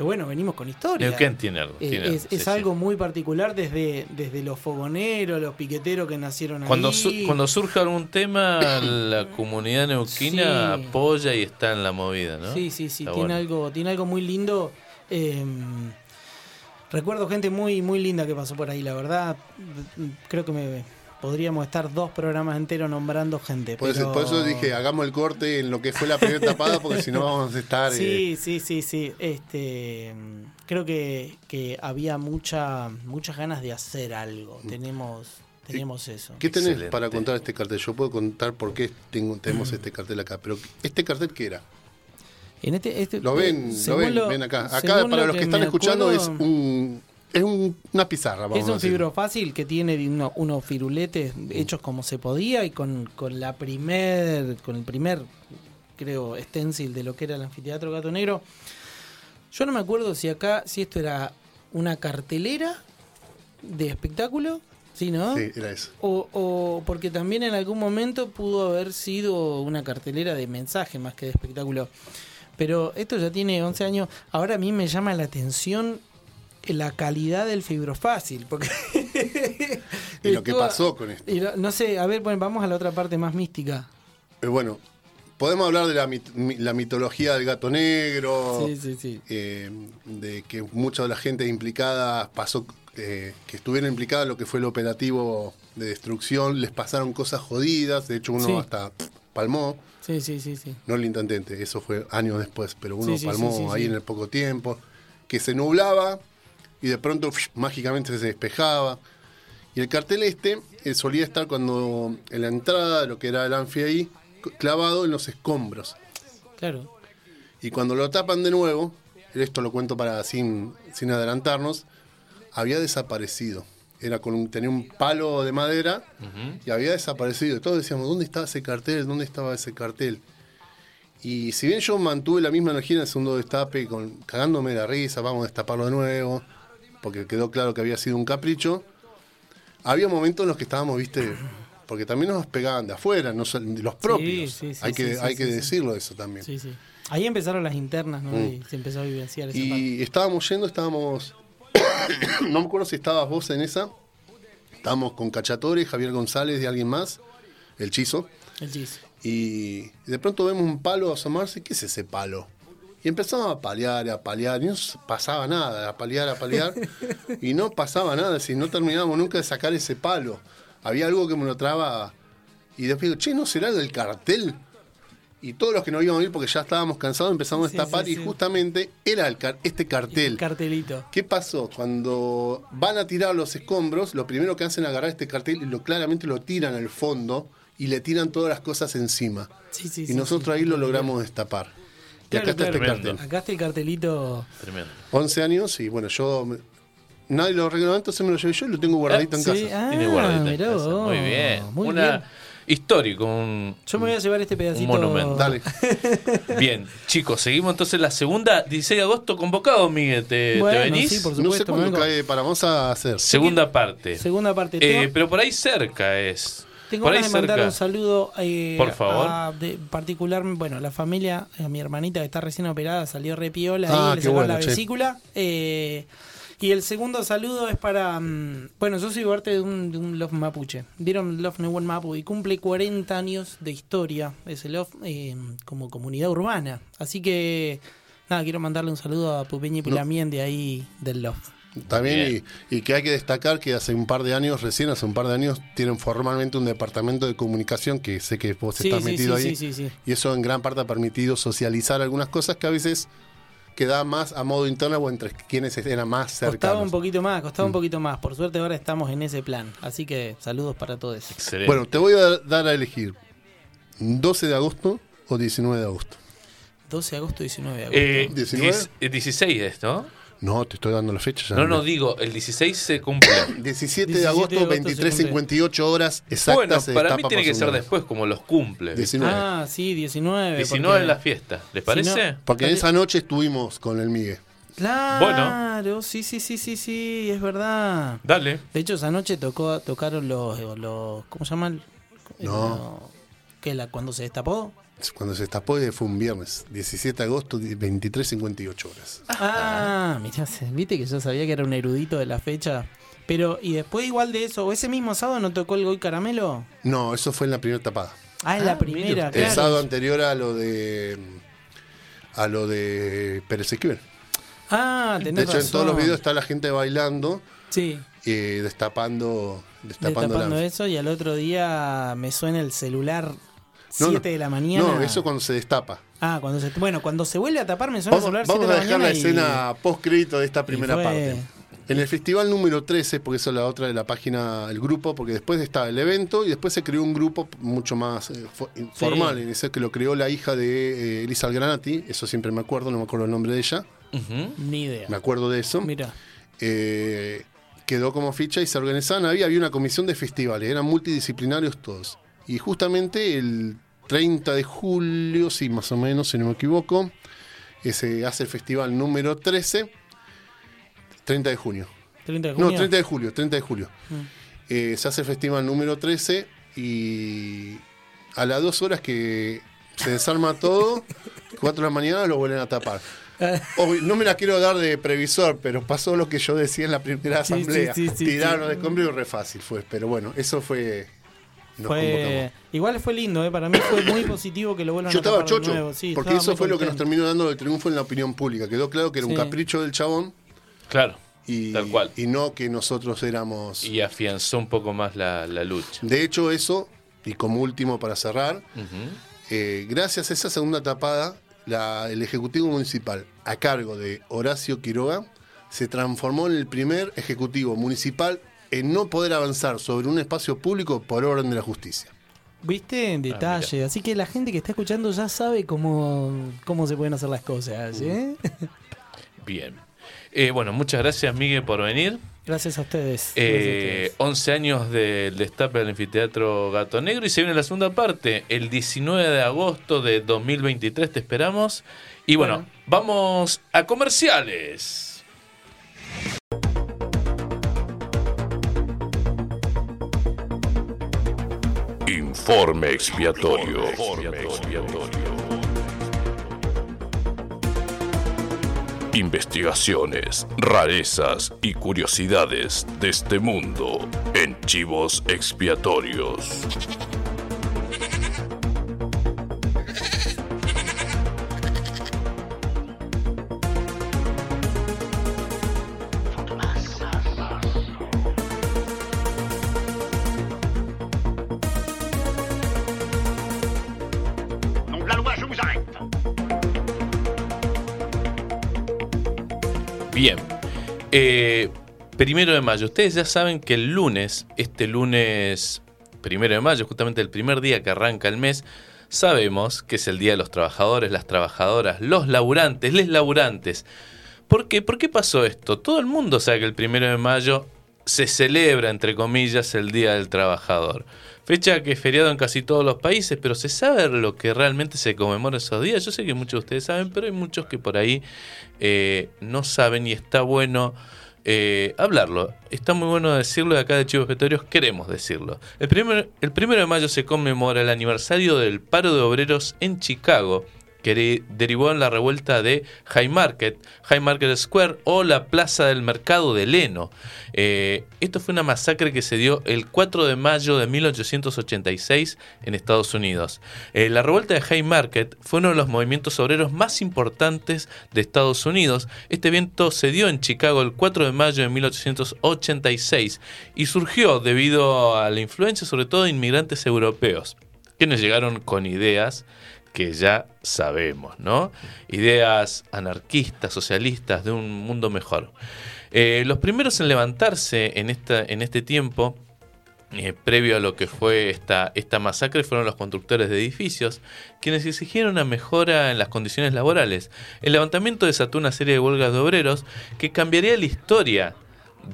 que bueno, venimos con historia. Neuquén tiene algo. Eh, tiene algo, es sí, es sí. algo muy particular desde, desde los fogoneros, los piqueteros que nacieron Cuando, ahí. su- cuando surge algún tema, la comunidad neuquina Sí. apoya y está en la movida, ¿no? Sí, sí, sí, Está tiene bueno. algo, tiene algo muy lindo. eh, recuerdo gente muy, muy linda que pasó por ahí, la verdad. Creo que me podríamos estar dos programas enteros nombrando gente. por, eso, por eso dije, hagamos el corte en lo que fue la primera tapada, porque si no vamos a estar... eh, Sí, sí, sí, sí. Este, creo que, que había mucha, muchas ganas de hacer algo. Tenemos, tenemos eso. ¿Qué tenés Excelente. para contar este cartel? Yo puedo contar por qué tengo, tenemos este cartel acá, pero ¿este cartel qué era? En este, este- Lo ven, lo según ven, lo- ven acá. Acá, para lo los que que están escuchando, es un es un- una pizarra, vamos Es a un decir. fibro fácil que tiene uno- unos firuletes hechos como se podía y con, con la primer, con el primer, creo, stencil de lo que era el anfiteatro Gato Negro. Yo no me acuerdo si acá, si esto era una cartelera de espectáculo, ¿sí, no? Sí, era eso. O, o porque también en algún momento pudo haber sido una cartelera de mensaje más que de espectáculo. Pero esto ya tiene 11 años. Ahora a mí me llama la atención la calidad del fibrofácil. Porque Y lo que pasó con esto. y no, no sé, a ver, bueno, vamos a la otra parte más mística. Eh, bueno, podemos hablar de la, mit- mi- la mitología del gato negro, Sí, sí, sí. eh, de que mucha de la gente implicada pasó, eh, que estuvieron implicadas en lo que fue el operativo de destrucción, les pasaron cosas jodidas, de hecho uno hasta palmó, Sí, sí, sí, sí. no el intendente, eso fue años después, pero uno palmó ahí en el poco tiempo, que se nublaba y de pronto psh, mágicamente se despejaba. Y el cartel este eh, solía estar cuando en la entrada lo que era el anfi ahí, clavado en los escombros. Claro. Y cuando lo tapan de nuevo, esto lo cuento para sin, sin adelantarnos, había desaparecido. Era con un- tenía un palo de madera y había desaparecido. Y todos decíamos, ¿dónde estaba ese cartel? ¿Dónde estaba ese cartel? Y si bien yo mantuve la misma energía en el segundo destape, con, cagándome la risa, vamos a destaparlo de nuevo, porque quedó claro que había sido un capricho, había momentos en los que estábamos, viste, porque también nos pegaban de afuera, no los propios. sí, sí, hay que, sí, sí, hay sí, que sí. decirlo eso también. Sí, sí. Ahí empezaron las internas, ¿no? Mm. Y se empezó a vivenciar esa parte. Y estábamos yendo, estábamos. no me acuerdo si estabas vos en esa. Estábamos con Cachatore, Javier González y alguien más, el Chizo. El chis. Y de pronto vemos un palo asomarse. ¿Qué es ese palo? Y empezamos a palear, a palear. Y no pasaba nada, a palear, a palear. y no pasaba nada, si no terminábamos nunca de sacar ese palo. Había algo que me lo trababa. Y después digo, che, ¿no será del cartel? Y todos los que no íbamos a ir porque ya estábamos cansados empezamos Sí, a destapar sí, y justamente era el car- este cartel. El cartelito. ¿Qué pasó? Cuando van a tirar los escombros, lo primero que hacen es agarrar este cartel y lo claramente lo tiran al fondo y le tiran todas las cosas encima. Sí, sí, y nosotros ahí lo logramos destapar. Y acá está este cartel. Acá está el cartelito. Tremendo. 11 años y bueno, yo... Nadie lo regaló, entonces me lo llevé yo y lo tengo guardadito en Sí, casa. ah, Tiene guardadito en casa. Muy bien. Muy Una bien. histórico, un, Yo me voy a llevar este pedacito. monumento. Dale. Bien, chicos, seguimos entonces la segunda, 16 de agosto, convocado, Miguel. ¿Te, venís? sí, por No sé supuesto. cuándo cae para vamos a hacer. Segunda parte. Segunda parte. Eh, pero por ahí cerca es. Tengo por ganas de mandar cerca. un saludo eh, Por favor. a de particular, bueno, la familia, a mi hermanita que está recién operada, salió repiola Ah, ahí, le bueno, la vesícula. eh, y el segundo saludo es para. mm, bueno, yo soy parte de un, de un Love Mapuche. Vieron Love Nehuen Mapu y cumple 40 años de historia ese Love eh, como comunidad urbana. Así que, nada, quiero mandarle un saludo a Pupeña y Pulamien de ahí del Love. También y, y que hay que destacar que hace un par de años, recién hace un par de años, tienen formalmente un departamento de comunicación que sé que vos Sí, estás sí, metido sí, ahí. sí, sí, sí. Y eso en gran parte ha permitido socializar algunas cosas que a veces queda más a modo interno o entre quienes eran más Costaba cercanos. un poquito más, costaba Mm. un poquito más. Por suerte ahora estamos en ese plan. Así que saludos para todos. Excelente. Bueno, te voy a dar a elegir 12 de agosto o 19 de agosto. 12 de agosto, 19 de agosto. Eh, 19. diez- eh, 16 es, ¿no? No, te estoy dando la fecha. ya No, no, digo, el 16 se cumple. 17 de 17 de agosto, agosto, 23.58 horas exactas. bueno, para mí tiene que ser después, como los cumple. 19. ah, sí, 19. 19 porque- en la fiesta, ¿les parece? Porque en esa noche estuvimos con el Migue. Claro, sí, sí, sí, sí, sí, es verdad. Dale. De hecho, esa noche tocó, tocaron los, los ¿cómo se llaman? No. ¿Qué, la, cuando se destapó? Cuando se destapó fue un viernes, 17 de agosto, 23.58 horas. Ah, mirá, se- viste que yo sabía que era un erudito de la fecha. Pero, y después igual de eso, ¿o ese mismo sábado no tocó el Goy Caramelo? No, eso fue en la primera tapada. Ah, en Ah, la mire primera. El sábado anterior a lo de a lo de Pérez Esquivel. Ah, De tenés hecho, en todos los videos está la gente bailando Sí, y destapando, destapando, destapando la... eso y al otro día me suena el celular 7 no. de la mañana. No, eso cuando se destapa. Ah, cuando se bueno, cuando se vuelve a tapar me suena Vamos, 7 vamos de a dejar la y- escena post crédito de esta primera fue- parte. En el festival número 13, porque eso es la otra de la página, el grupo, porque después estaba el evento y después se creó un grupo mucho más eh, fo- formal, en ese que lo creó la hija de eh, Elisa Algranati, eso siempre me acuerdo, no me acuerdo el nombre de ella. Ni idea. me acuerdo de eso. Mira. Eh, quedó como ficha y se organizaban, había, había una comisión de festivales, eran multidisciplinarios todos. Y justamente el 30 de julio, sí, más o menos, si no me equivoco, se hace el festival número 13, 30 de junio. 30 de No, junio. 30 de julio, 30 de julio. Mm. Eh, se hace el festival número 13 y a las dos horas que se desarma todo, 4 de la mañana lo vuelven a tapar. Obvio, no me la quiero dar de previsor, pero pasó lo que yo decía en la primera sí, asamblea. sí, sí, Tiraron de escombro y re fácil fue. Pero bueno, eso fue. Fue, igual fue lindo, ¿eh? para mí fue muy positivo que lo vuelvan Yo a estaba chocho, nuevo. Sí, porque estaba eso fue lo que nos terminó dando el triunfo en la opinión pública. Quedó claro que era un capricho del chabón Claro. y, Tal cual. y no que nosotros éramos. Y afianzó un poco más la, la lucha. De hecho, eso, y como último para cerrar, eh, gracias a esa segunda tapada, la- el Ejecutivo Municipal, a cargo de Horacio Quiroga, se transformó en el primer Ejecutivo Municipal en no poder avanzar sobre un espacio público por orden de la justicia. Viste en detalle, así que la gente que está escuchando ya sabe cómo, cómo se pueden hacer las cosas. ¿eh? Bien. Eh, bueno, muchas gracias, Miguel, por venir. Gracias a ustedes. Eh, Gracias a 11 años del destape del anfiteatro Gato Negro y se viene la segunda parte, el 19 de agosto de 2023, te esperamos. Y bueno, Bueno. vamos a comerciales. Informe expiatorio. Investigaciones, rarezas y curiosidades de este mundo en chivos expiatorios. Primero de mayo. Ustedes ya saben que el lunes, este lunes primero de mayo, justamente el primer día que arranca el mes, sabemos que es el Día de los Trabajadores, las trabajadoras, los laburantes, les laburantes. ¿Por qué? ¿Por qué pasó esto? Todo el mundo sabe que el primero de mayo se celebra, entre comillas, el Día del Trabajador. Fecha que es feriado en casi todos los países, pero ¿se sabe lo que realmente se conmemora esos días? Yo sé que muchos de ustedes saben, pero hay muchos que por ahí eh, no saben y está bueno eh, hablarlo. Está muy bueno decirlo y acá de Chivos Expiatorios queremos decirlo. El, primer, el primero de mayo se conmemora el aniversario del paro de obreros en Chicago que derivó en la revuelta de High Market, High Market Square o la Plaza del Mercado de Leno. Eh, esto fue una masacre que se dio el 4 de mayo de 1886 en Estados Unidos. Eh, la revuelta de High Market fue uno de los movimientos obreros más importantes de Estados Unidos. Este evento se dio en Chicago el 4 de mayo de 1886 y surgió debido a la influencia sobre todo de inmigrantes europeos, quienes llegaron con ideas que ya sabemos, ¿no? Ideas anarquistas, socialistas, de un mundo mejor. Eh, los primeros en levantarse en, esta, en este tiempo, eh, previo a lo que fue esta, esta masacre, fueron los constructores de edificios, quienes exigieron una mejora en las condiciones laborales. El levantamiento desató una serie de huelgas de obreros que cambiaría la historia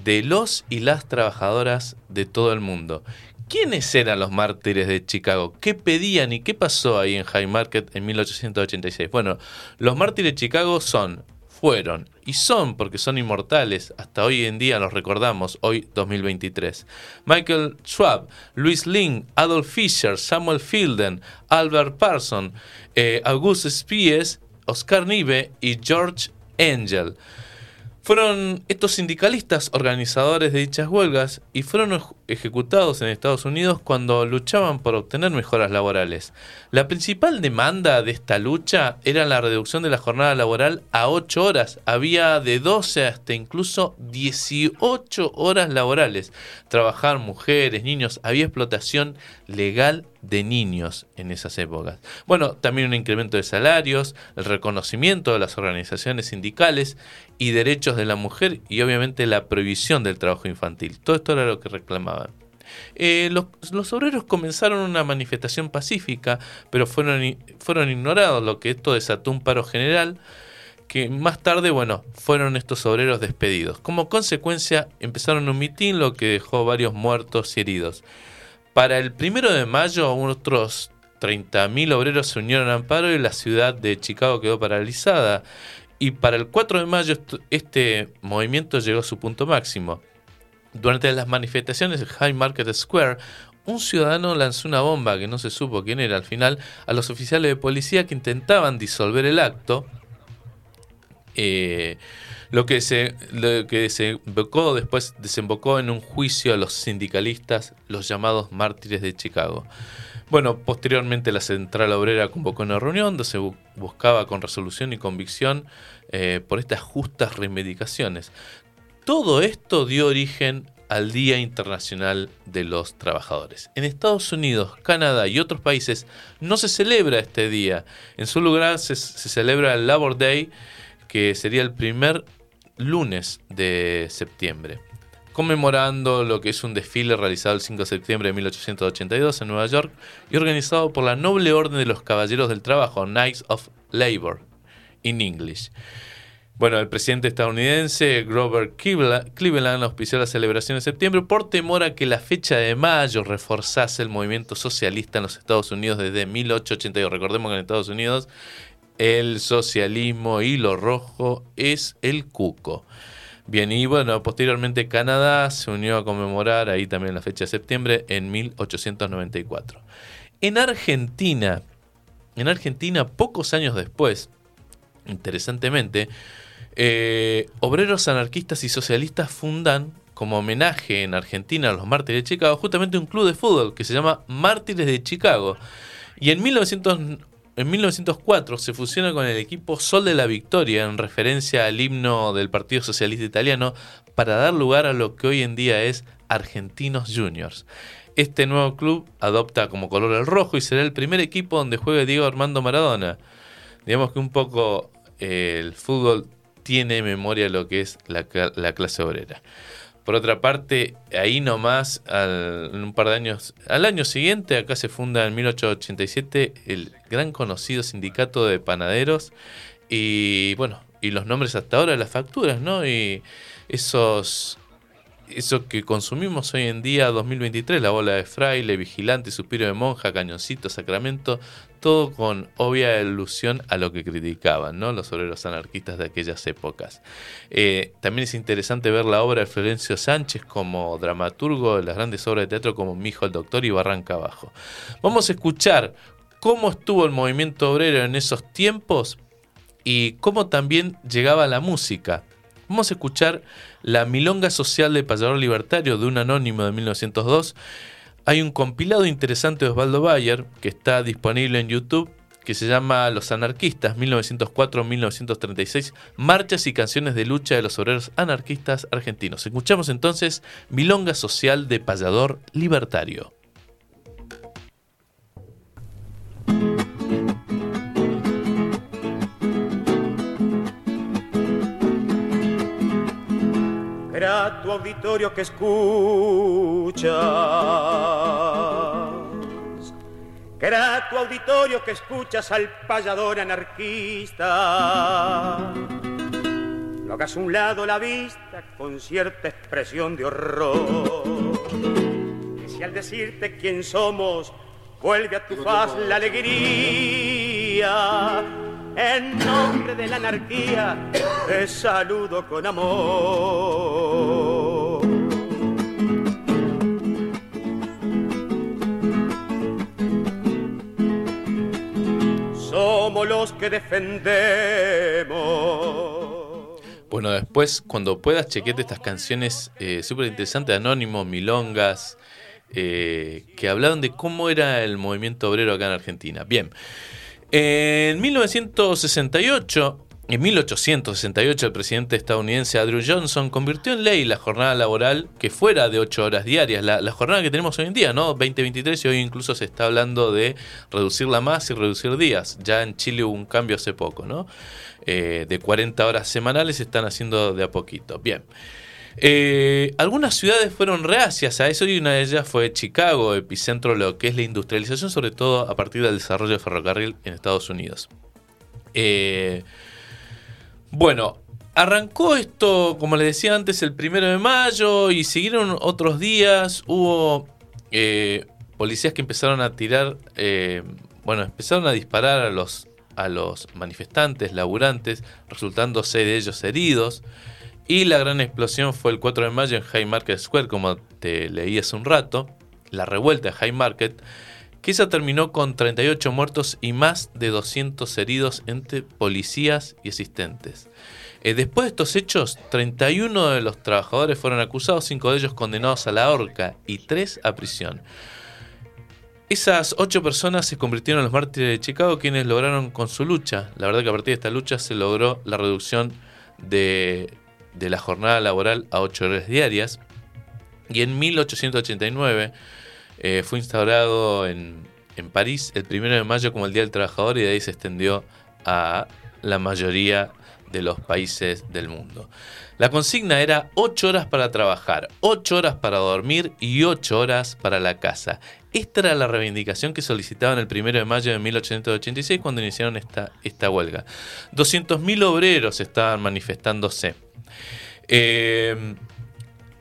de los y las trabajadoras de todo el mundo. ¿Quiénes eran los mártires de Chicago? ¿Qué pedían y qué pasó ahí en High Market en 1886? Bueno, los mártires de Chicago son, fueron y son, porque son inmortales, hasta hoy en día los recordamos, hoy 2023. Michael Schwab, Louis Lin, Adolf Fischer, Samuel Fielden, Albert Parson, eh, August Spies, Oscar Nive y George Angel. Fueron estos sindicalistas organizadores de dichas huelgas y fueron ejecutados en Estados Unidos cuando luchaban por obtener mejoras laborales. La principal demanda de esta lucha era la reducción de la jornada laboral a 8 horas. Había de 12 hasta incluso 18 horas laborales. Trabajaban mujeres, niños, había explotación legal de niños en esas épocas. Bueno, también un incremento de salarios, el reconocimiento de las organizaciones sindicales y derechos de la mujer y obviamente la prohibición del trabajo infantil. Todo esto era lo que reclamaban. Eh, los, obreros comenzaron una manifestación pacífica, pero fueron, fueron ignorados, lo que esto desató un paro general que más tarde, bueno, fueron estos obreros despedidos. Como consecuencia, empezaron un mitin, lo que dejó varios muertos y heridos. Para el primero de mayo, otros 30.000 obreros se unieron a Amparo y la ciudad de Chicago quedó paralizada. Y para el 4 de mayo este movimiento llegó a su punto máximo. Durante las manifestaciones en High Market Square, un ciudadano lanzó una bomba que no se supo quién era al final a los oficiales de policía que intentaban disolver el acto. Eh, lo que, se, lo desembocó después desembocó en un juicio a los sindicalistas, los llamados mártires de Chicago. Bueno, posteriormente la Central Obrera convocó una reunión donde se buscaba con resolución y convicción eh, por estas justas reivindicaciones. Todo esto dio origen al Día Internacional de los Trabajadores. En Estados Unidos, Canadá y otros países no se celebra este día. En su lugar se, celebra el Labor Day, que sería el primer lunes de septiembre conmemorando lo que es un desfile realizado el 5 de septiembre de 1882 en Nueva York y organizado por la Noble Orden de los Caballeros del Trabajo, Knights of Labor, in English. Bueno, el presidente estadounidense Grover Cleveland auspició la celebración de septiembre por temor a que la fecha de mayo reforzase el movimiento socialista en los Estados Unidos desde 1882. Recordemos que en Estados Unidos el socialismo y lo rojo es el cuco. Bien, y bueno, posteriormente Canadá se unió a conmemorar ahí también la fecha de septiembre en 1894. En Argentina, en Argentina, pocos años después, interesantemente, eh, obreros anarquistas y socialistas fundan como homenaje en Argentina a los mártires de Chicago justamente un club de fútbol que se llama Mártires de Chicago. Y en 1900 en 1904 se fusiona con el equipo Sol de la Victoria en referencia al himno del Partido Socialista Italiano para dar lugar a lo que hoy en día es Argentinos Juniors. Este nuevo club adopta como color el rojo y será el primer equipo donde juegue Diego Armando Maradona. Digamos que un poco eh, el fútbol tiene memoria lo que es la, la clase obrera. Por otra parte, ahí nomás, al- un par de años, al año siguiente, acá se funda en 1887 el gran conocido sindicato de panaderos y bueno, y los nombres hasta ahora de las facturas, ¿no? Y esos, eso que consumimos hoy en día, 2023, la bola de fraile, vigilante, suspiro de monja, cañoncito, sacramento, todo con obvia alusión a lo que criticaban, ¿no? Los obreros anarquistas de aquellas épocas. Eh, también es interesante ver la obra de Florencio Sánchez como dramaturgo de las grandes obras de teatro como Mi hijo el doctor y Barranca Abajo. Vamos a escuchar cómo estuvo el movimiento obrero en esos tiempos y cómo también llegaba la música. Vamos a escuchar la Milonga Social de Payador Libertario de un anónimo de 1902. Hay un compilado interesante de Osvaldo Bayer que está disponible en YouTube que se llama Los Anarquistas 1904-1936, marchas y canciones de lucha de los obreros anarquistas argentinos. Escuchamos entonces Milonga Social de Payador Libertario. Grato auditorio que escuchas. Grato auditorio que escuchas al payador anarquista. No hagas a un lado la vista con cierta expresión de horror. Que si al decirte quién somos, vuelve a tu faz la alegría. En nombre de la anarquía, te saludo con amor. Somos los que defendemos. Bueno, después, cuando puedas, chequete estas canciones eh, súper interesantes de Anónimo, Milongas, eh, que hablaban de cómo era el movimiento obrero acá en Argentina. Bien, en 1968, en 1868, el presidente estadounidense Andrew Johnson convirtió en ley la jornada laboral que fuera de 8 horas diarias, la, jornada que tenemos hoy en día, ¿no? 2023 y hoy incluso se está hablando de reducirla más y reducir días. Ya en Chile hubo un cambio hace poco, ¿no? Eh, de 40 horas semanales se están haciendo de a poquito. Bien. Eh, algunas ciudades fueron reacias a eso y una de ellas fue Chicago, epicentro de lo que es la industrialización, sobre todo a partir del desarrollo del ferrocarril en Estados Unidos. Eh, bueno, arrancó esto, como les decía antes, el primero de mayo y siguieron otros días. Hubo eh, policías que empezaron a tirar, bueno, empezaron a disparar a los, a los manifestantes, laburantes, resultando seis de ellos heridos. Y la gran explosión fue el 4 de mayo en Haymarket Square, como te leí hace un rato, la revuelta de Haymarket, que esa terminó con 38 muertos y más de 200 heridos entre policías y asistentes. Eh, después de estos hechos, 31 de los trabajadores fueron acusados, 5 de ellos condenados a la horca y 3 a prisión. Esas 8 personas se convirtieron en los mártires de Chicago, quienes lograron con su lucha, la verdad que a partir de esta lucha se logró la reducción de, de la jornada laboral a 8 horas diarias. Y en 1889 eh, fue instaurado en, en París el 1 de mayo como el Día del Trabajador y de ahí se extendió a la mayoría de los países del mundo. La consigna era 8 horas para trabajar, 8 horas para dormir y 8 horas para la casa. Esta era la reivindicación que solicitaban el 1 de mayo de 1886 cuando iniciaron esta, esta huelga. 200.000 obreros estaban manifestándose. Eh,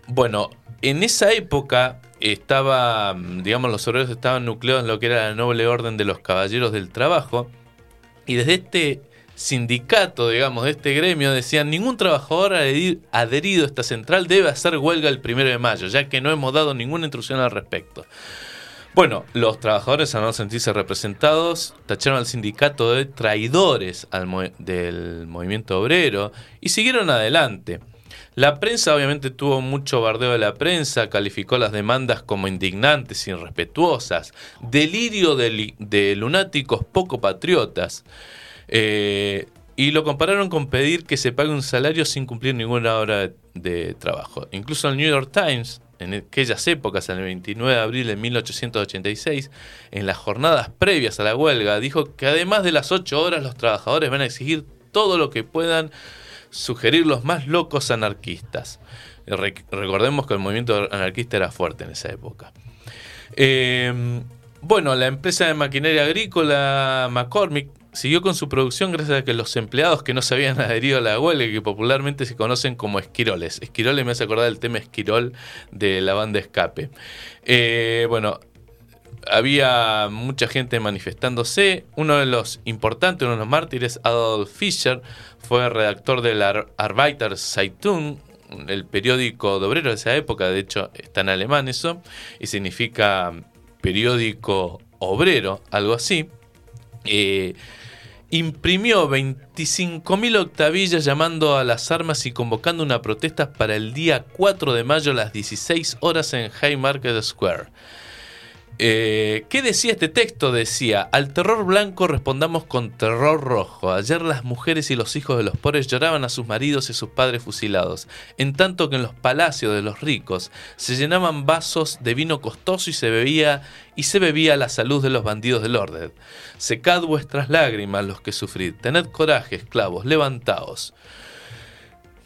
bueno, en esa época estaba, digamos, los obreros estaban nucleados en lo que era la noble orden de los caballeros del trabajo. Y desde este sindicato, digamos, de este gremio, decían, ningún trabajador adherido a esta central debe hacer huelga el primero de mayo, ya que no hemos dado ninguna instrucción al respecto. Bueno, los trabajadores al no sentirse representados tacharon al sindicato de traidores al mo del movimiento obrero y siguieron adelante. La prensa obviamente tuvo mucho bardeo de la prensa, calificó las demandas como indignantes, irrespetuosas, delirio de, lunáticos poco patriotas. Eh, y lo compararon con pedir que se pague un salario sin cumplir ninguna hora de trabajo. Incluso el New York Times, en aquellas épocas, en el 29 de abril de 1886, en las jornadas previas a la huelga, dijo que además de las 8 horas los trabajadores van a exigir todo lo que puedan sugerir los más locos anarquistas. Re- recordemos que el movimiento anarquista era fuerte en esa época. Eh, bueno, la empresa de maquinaria agrícola McCormick siguió con su producción gracias a que los empleados que no se habían adherido a la huelga, que popularmente se conocen como esquiroles. Esquiroles me hace acordar del tema esquirol de la banda Escape. Eh, bueno, había mucha gente manifestándose. Uno de los importantes, uno de los mártires, Adolf Fischer, fue redactor del Ar Arbeiter Zeitung, el periódico de obreros de esa época, de hecho está en alemán eso, y significa periódico obrero, algo así. Eh, imprimió 25.000 octavillas llamando a las armas y convocando una protesta para el día 4 de mayo a las 16 horas en Haymarket Square. Eh, ¿Qué decía este texto? Decía, al terror blanco respondamos con terror rojo. Ayer las mujeres y los hijos de los pobres lloraban a sus maridos y sus padres fusilados, en tanto que en los palacios de los ricos se llenaban vasos de vino costoso y se bebía y se bebía la salud de los bandidos del orden. Secad vuestras lágrimas los que sufrid, tened coraje, esclavos, levantaos.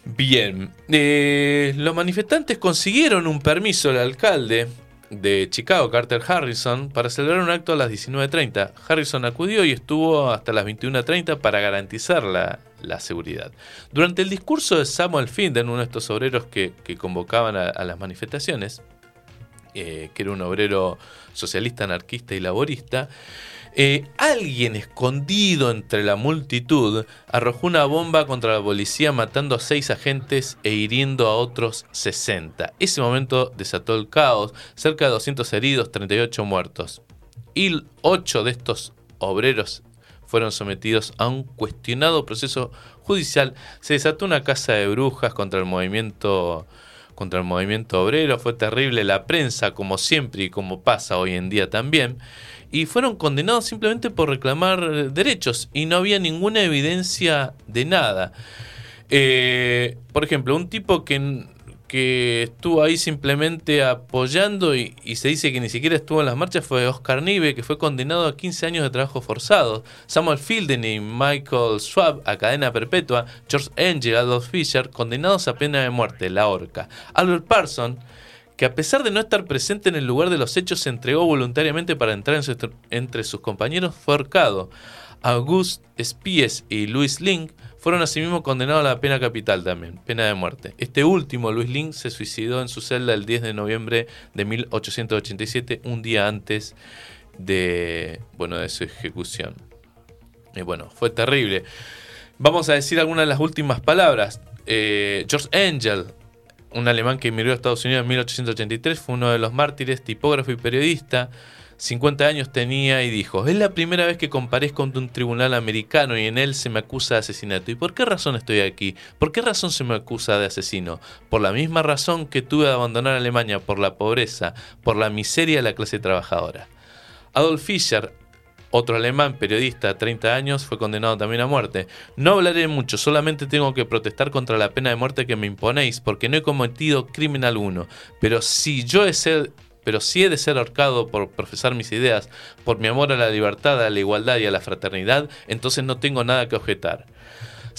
Bien, eh, los manifestantes consiguieron un permiso del alcalde de Chicago, Carter Harrison, para celebrar un acto a las 19.30. Harrison acudió y estuvo hasta las 21.30 para garantizar la, la, seguridad. Durante el discurso de Samuel Finden, uno de estos obreros que, que convocaban a, las manifestaciones, eh, que era un obrero socialista, anarquista y laborista, eh, alguien escondido entre la multitud arrojó una bomba contra la policía matando a seis agentes e hiriendo a otros 60. Ese momento desató el caos, cerca de 200 heridos, 38 muertos. Y ocho de estos obreros fueron sometidos a un cuestionado proceso judicial. Se desató una casa de brujas contra el movimiento contra el movimiento obrero, fue terrible la prensa como siempre y como pasa hoy en día también y fueron condenados simplemente por reclamar derechos y no había ninguna evidencia de nada. Eh, por ejemplo, un tipo que, que estuvo ahí simplemente apoyando y, se dice que ni siquiera estuvo en las marchas fue Oscar Nive, que fue condenado a 15 años de trabajo forzado. Samuel Fielden y Michael Schwab a cadena perpetua. George Engel, Adolf Fischer, condenados a pena de muerte, la horca. Albert Parson que a pesar de no estar presente en el lugar de los hechos, se entregó voluntariamente para entrar entre sus compañeros, fue ahorcado. Auguste Spies y Louis Link fueron asimismo condenados a la pena capital también, pena de muerte. Este último, Louis Link, se suicidó en su celda el 10 de noviembre de 1887, un día antes de, bueno, de su ejecución. Y bueno, fue terrible. Vamos a decir algunas de las últimas palabras. Eh, George Angel, un alemán que emigró a Estados Unidos en 1883, fue uno de los mártires, tipógrafo y periodista. 50 años tenía y dijo, es la primera vez que comparezco ante un tribunal americano y en él se me acusa de asesinato. ¿Y por qué razón estoy aquí? ¿Por qué razón se me acusa de asesino? Por la misma razón que tuve de abandonar Alemania, por la pobreza, por la miseria de la clase trabajadora. Adolf Fischer, otro alemán, periodista, 30 años, fue condenado también a muerte. No hablaré mucho, solamente tengo que protestar contra la pena de muerte que me imponéis, porque no he cometido crimen alguno. Pero si yo he ser, pero si he de ser ahorcado por profesar mis ideas, por mi amor a la libertad, a la igualdad y a la fraternidad, entonces no tengo nada que objetar.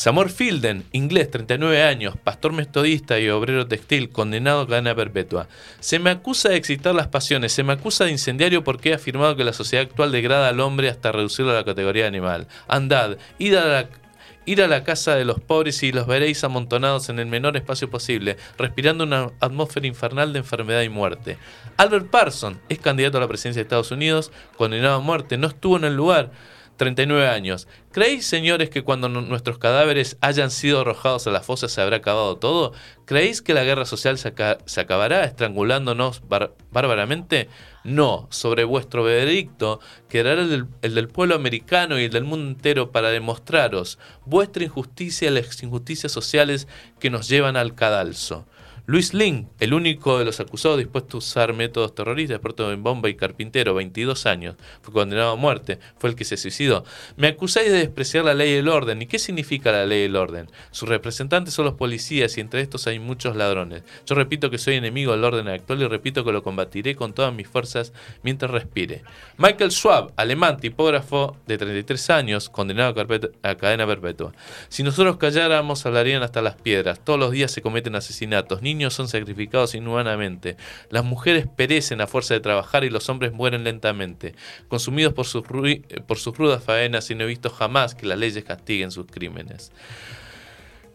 Samuel Fielden, inglés, 39 años, pastor metodista y obrero textil, condenado a cadena perpetua. Se me acusa de excitar las pasiones, se me acusa de incendiario porque he afirmado que la sociedad actual degrada al hombre hasta reducirlo a la categoría de animal. Andad, id a la ir a la casa de los pobres y los veréis amontonados en el menor espacio posible, respirando una atmósfera infernal de enfermedad y muerte. Albert Parson es candidato a la presidencia de Estados Unidos, condenado a muerte, no estuvo en el lugar. 39 años. ¿Creéis, señores, que cuando nuestros cadáveres hayan sido arrojados a la fosa se habrá acabado todo? ¿Creéis que la guerra social se, aca se acabará estrangulándonos bar bárbaramente? No, sobre vuestro veredicto quedará el del, pueblo americano y el del mundo entero para demostraros vuestra injusticia y las injusticias sociales que nos llevan al cadalso. Luis Lin, el único de los acusados dispuesto a usar métodos terroristas, experto en bomba y carpintero, 22 años, fue condenado a muerte, fue el que se suicidó. Me acusáis de despreciar la ley y el orden. ¿Y qué significa la ley y el orden? Sus representantes son los policías y entre estos hay muchos ladrones. Yo repito que soy enemigo del orden actual y repito que lo combatiré con todas mis fuerzas mientras respire. Michael Schwab, alemán, tipógrafo de 33 años, condenado a, cadena perpetua. Si nosotros calláramos, hablarían hasta las piedras. Todos los días se cometen asesinatos. Niños son sacrificados inhumanamente. Las mujeres perecen a fuerza de trabajar y los hombres mueren lentamente, consumidos por sus, por sus rudas faenas y no he visto jamás que las leyes castiguen sus crímenes.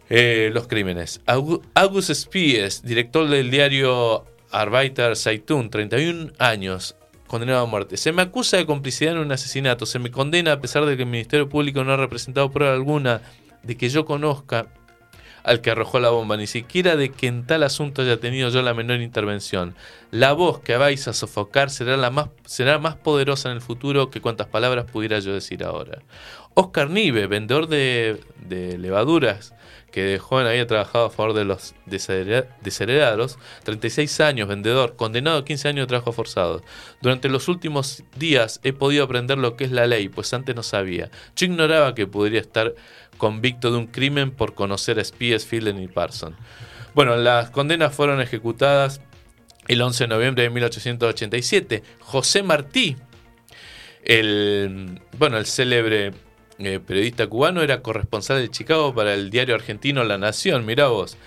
Eh, los crímenes. August Spies, director del diario Arbeiter Zeitung, 31 años, condenado a muerte. Se me acusa de complicidad en un asesinato. Se me condena a pesar de que el Ministerio Público no ha representado prueba alguna de que yo conozca al que arrojó la bomba, ni siquiera de que en tal asunto haya tenido yo la menor intervención. La voz que vais a sofocar será, la más, será más poderosa en el futuro que cuantas palabras pudiera yo decir ahora. Oscar Nive, vendedor de, de levaduras, que de joven había trabajado a favor de los deshered- desheredados, 36 años, vendedor, condenado a 15 años de trabajo forzado. Durante los últimos días he podido aprender lo que es la ley, pues antes no sabía. Yo ignoraba que podría estar convicto de un crimen por conocer a Spies, Fielden y Parson. Bueno, las condenas fueron ejecutadas el 11 de noviembre de 1887. José Martí, el, bueno, el célebre eh, periodista cubano, era corresponsal de Chicago para el diario argentino La Nación. Mirá vos.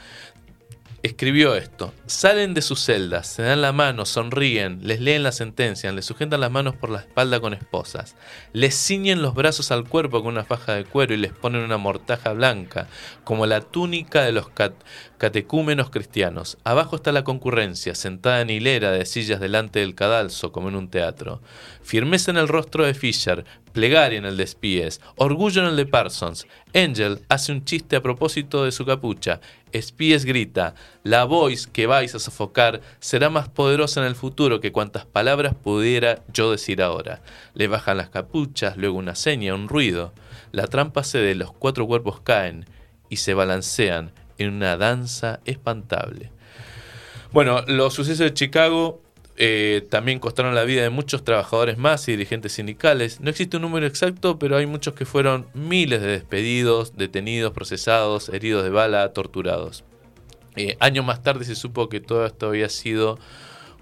Escribió esto. Salen de sus celdas, se dan la mano, sonríen, les leen la sentencia, les sujetan las manos por la espalda con esposas, les ciñen los brazos al cuerpo con una faja de cuero y les ponen una mortaja blanca, como la túnica de los cat- catecúmenos cristianos. Abajo está la concurrencia, sentada en hilera de sillas delante del cadalso, como en un teatro. Firmeza en el rostro de Fisher, plegaria en el de Spies, orgullo en el de Parsons. Angel hace un chiste a propósito de su capucha. Spies grita, la voz que vais a sofocar será más poderosa en el futuro que cuantas palabras pudiera yo decir ahora. Le bajan las capuchas, luego una seña, un ruido. La trampa cede, los cuatro cuerpos caen y se balancean en una danza espantable. Bueno, los sucesos de Chicago eh, también costaron la vida de muchos trabajadores más y dirigentes sindicales. No existe un número exacto, pero hay muchos que fueron miles de despedidos, detenidos, procesados, heridos de bala, torturados. Eh, años más tarde se supo que todo esto había sido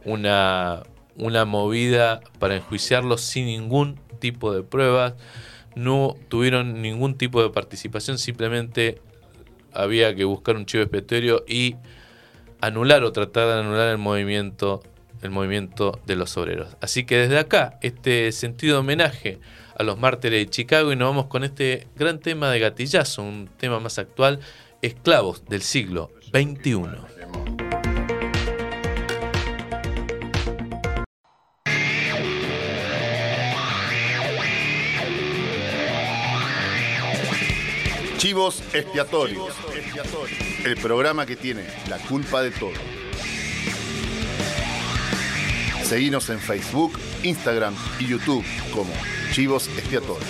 una, una movida para enjuiciarlos sin ningún tipo de pruebas. No tuvieron ningún tipo de participación, simplemente había que buscar un chivo expiatorio y anular o tratar de anular el movimiento el movimiento de los obreros. Así que desde acá, este sentido de homenaje a los mártires de Chicago y nos vamos con este gran tema de gatillazo, un tema más actual, esclavos del siglo XXI. Chivos expiatorios. El programa que tiene la culpa de todo. Seguinos en Facebook, Instagram y YouTube como Chivos Expiatorios.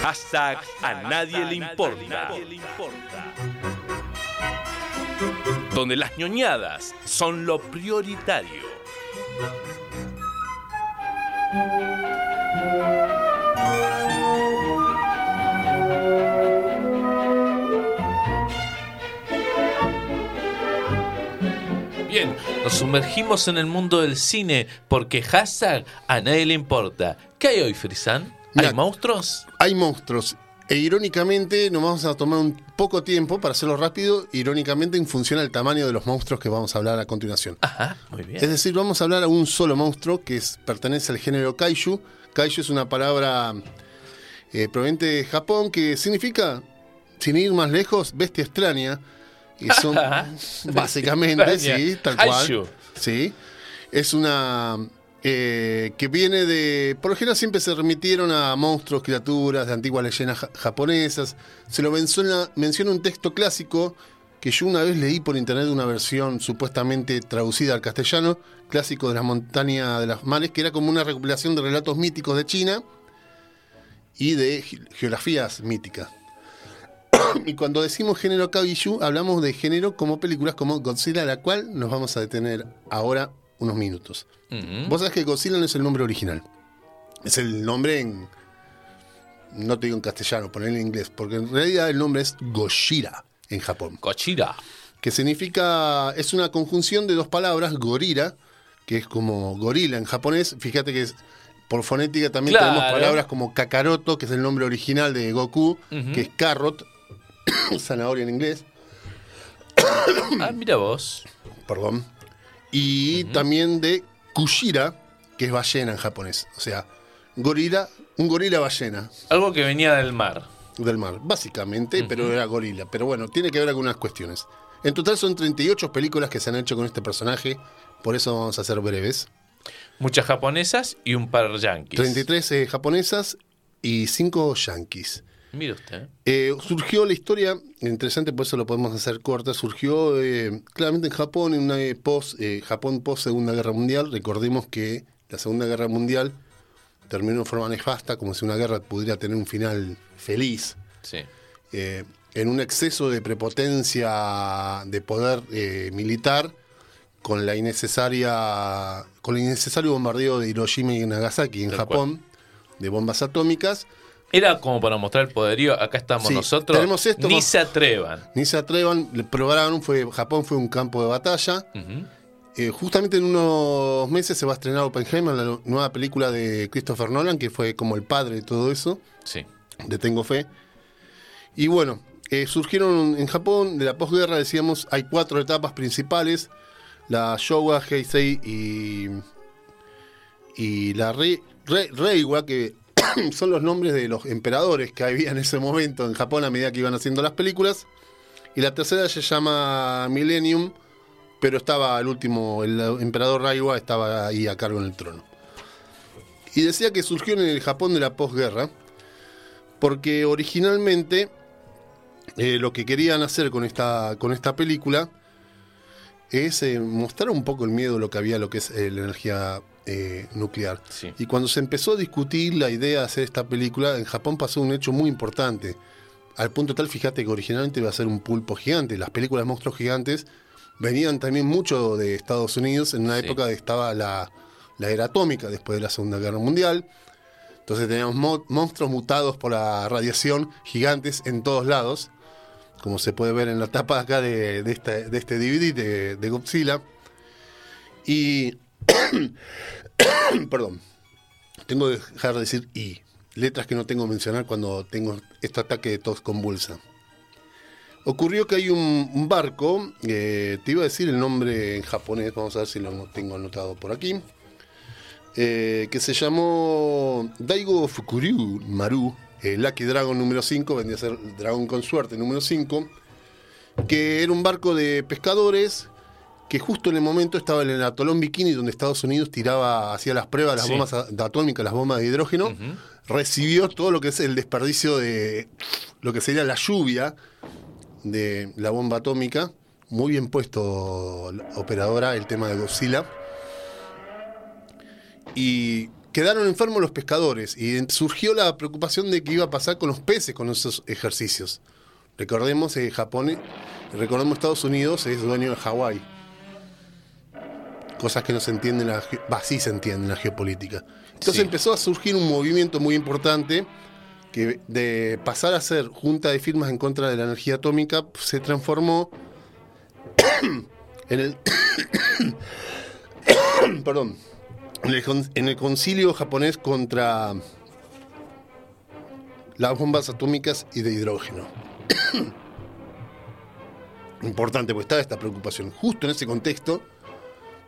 Hashtag a nadie le importa. Donde las ñoñadas son lo prioritario. Bien, nos sumergimos en el mundo del cine porque hashtag a nadie le importa. ¿Qué hay hoy, Frisan? ¿Hay Mira, monstruos? Hay monstruos. E irónicamente, nos vamos a tomar un poco tiempo para hacerlo rápido, irónicamente en función al tamaño de los monstruos que vamos a hablar a continuación. Ajá, muy bien. Es decir, vamos a hablar a un solo monstruo que es- pertenece al género kaiju. Kaiju es una palabra eh, proveniente de Japón que significa, sin ir más lejos, bestia extraña. Y son básicamente, sí, tal Kaiju. cual. Sí. Es una eh, que viene de. Por lo general siempre se remitieron a monstruos, criaturas de antiguas leyendas ja- japonesas. Se lo menciona, menciona un texto clásico que yo una vez leí por internet una versión supuestamente traducida al castellano, clásico de la montaña de las mares, que era como una recopilación de relatos míticos de China y de ge- geografías míticas. y cuando decimos género kaiju, hablamos de género como películas como Godzilla, la cual nos vamos a detener ahora unos minutos. Vos sabés que Godzilla no es el nombre original. Es el nombre en. No te digo en castellano, ponerlo en inglés, porque en realidad el nombre es Gojira en Japón. Cochira. Que significa. Es una conjunción de dos palabras, gorira, que es como gorila en japonés. Fíjate que es- por fonética también Claro. tenemos palabras como Kakaroto, que es el nombre original de Goku, que es carrot, zanahoria en inglés. Ah, mira vos. perdón. Y también de Kushira, que es ballena en japonés. O sea, gorila, un gorila ballena Algo que venía del mar. del mar, básicamente, pero era gorila. Pero bueno, tiene que ver algunas cuestiones. En total son 38 películas que se han hecho con este personaje, por eso vamos a ser breves. Muchas japonesas y un par yanquis. 33 eh, japonesas y 5 yankees. Mire usted. Eh, surgió la historia, interesante, por eso lo podemos hacer corta, surgió eh, claramente en Japón, en una eh, post, eh, Japón post Segunda Guerra Mundial. Recordemos que la Segunda Guerra Mundial terminó en forma nefasta, como si una guerra pudiera tener un final feliz. Sí. en un exceso de prepotencia de poder militar, con la innecesaria, con el innecesario bombardeo de Hiroshima y Nagasaki en Tal Japón, de bombas atómicas. Era como para mostrar el poderío. Acá estamos Sí, nosotros. tenemos esto, Ni se atrevan. Ni se atrevan, probaron, fue, Japón fue un campo de batalla. Eh, justamente en unos meses se va a estrenar Oppenheimer, la nueva película de Christopher Nolan, que fue como el padre de todo eso, Sí. de Tengo Fe. Y bueno, eh, surgieron en Japón, de la posguerra, decíamos, hay cuatro etapas principales, la Showa, Heisei y, y la Rei- Rei- Reiwa, que son los nombres de los emperadores que había en ese momento en Japón a medida que iban haciendo las películas. Y la tercera se llama Millennium, pero estaba el último, el emperador Reiwa estaba ahí a cargo en el trono. Y decía que surgió en el Japón de la posguerra, porque originalmente eh, lo que querían hacer con esta, con esta película es eh, mostrar un poco el miedo lo que había lo que es eh, la energía eh, nuclear. Sí. Y cuando se empezó a discutir la idea de hacer esta película, en Japón pasó un hecho muy importante. Al punto tal, fíjate que originalmente iba a ser un pulpo gigante. Las películas de monstruos gigantes venían también mucho de Estados Unidos en una Sí. época que estaba la, la era atómica, después de la Segunda Guerra Mundial. Entonces teníamos mo- monstruos mutados por la radiación gigantes en todos lados, como se puede ver en la tapa acá de, de esta- de este DVD de, de Godzilla. Y. Perdón. Tengo que dejar de decir y. Letras que no tengo que mencionar cuando tengo este ataque de tos convulsa. Ocurrió que hay un, barco, eh, te iba a decir el nombre en japonés, vamos a ver si lo tengo anotado por aquí, eh, que se llamó Daigo Fukuryu Maru, eh, Lucky Dragon número 5, vendría a ser Dragón con suerte número 5, que era un barco de pescadores que justo en el momento estaba en el atolón Bikini donde Estados Unidos tiraba, hacía las pruebas, las Sí. bombas atómicas, las bombas de hidrógeno, recibió todo lo que es el desperdicio de lo que sería la lluvia de la bomba atómica. Muy bien puesto, operadora, el tema de Godzilla. Y quedaron enfermos los pescadores y surgió la preocupación de qué iba a pasar con los peces con esos ejercicios. Recordemos, eh, Japón, eh, recordemos Estados Unidos es dueño de Hawái. Cosas que no se entienden, la, bah, sí se entiende en la geopolítica. Entonces Sí. empezó a surgir un movimiento muy importante que de pasar a ser junta de firmas en contra de la energía atómica se transformó en el perdón en el, en el concilio japonés contra las bombas atómicas y de hidrógeno. Importante, pues estaba esta preocupación. Justo en ese contexto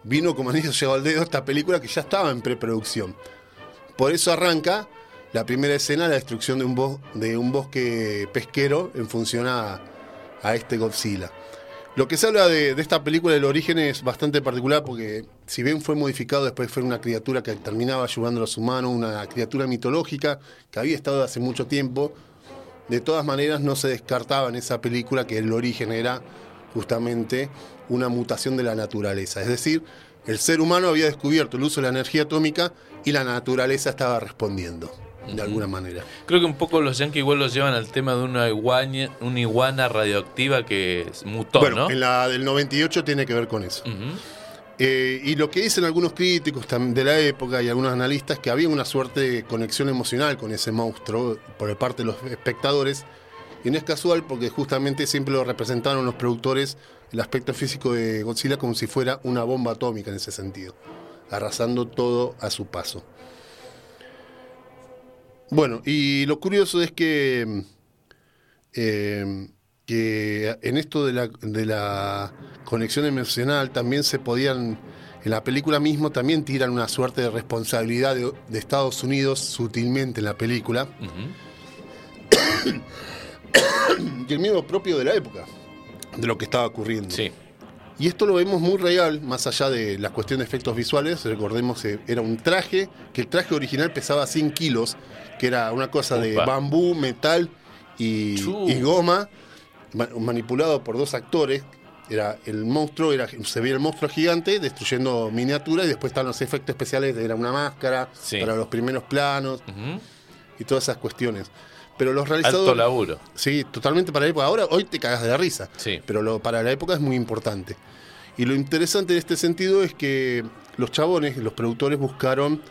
vino como anillo llegado al dedo esta película que ya estaba en preproducción. Por eso arranca la primera escena, la destrucción de un, bosque pesquero en función a, a este Godzilla. Lo que se habla de, de esta película, del origen, es bastante particular porque si bien fue modificado, después fue una criatura que terminaba ayudando a los humanos, una criatura mitológica que había estado hace mucho tiempo. De todas maneras, no se descartaba en esa película que el origen era justamente una mutación de la naturaleza. Es decir, el ser humano había descubierto el uso de la energía atómica y la naturaleza estaba respondiendo, de alguna manera. Creo que un poco los yankees igual los llevan al tema de una iguana, una iguana radioactiva que mutó, bueno, ¿no? en la del 98 tiene que ver con eso. Eh, y lo que dicen algunos críticos de la época y algunos analistas que había una suerte de conexión emocional con ese monstruo por parte de los espectadores. Y no es casual porque justamente siempre lo representaron los productores el aspecto físico de Godzilla como si fuera una bomba atómica en ese sentido, arrasando todo a su paso. Bueno, y lo curioso es que, eh, que en esto de la, de la conexión emocional también se podían, en la película mismo también tiran una suerte de responsabilidad de, de Estados Unidos sutilmente en la película, Ujú. y el miedo propio de la época, de lo que estaba ocurriendo. Sí. Y esto lo vemos muy real, más allá de la cuestión de efectos visuales. Recordemos que era un traje, que el traje original pesaba 100 kilos, que era una cosa de bambú, metal y, goma, ma- manipulado por dos actores. Era el monstruo, era, se veía el monstruo gigante destruyendo miniaturas y después estaban los efectos especiales, era una máscara Sí. para los primeros planos Ujú. y todas esas cuestiones. Pero los realizadores... Alto laburo. Sí, totalmente para la época. Ahora, hoy te cagas de la risa. Sí. Pero lo, para la época es muy importante. Y lo interesante de este sentido es que los chabones, los productores buscaron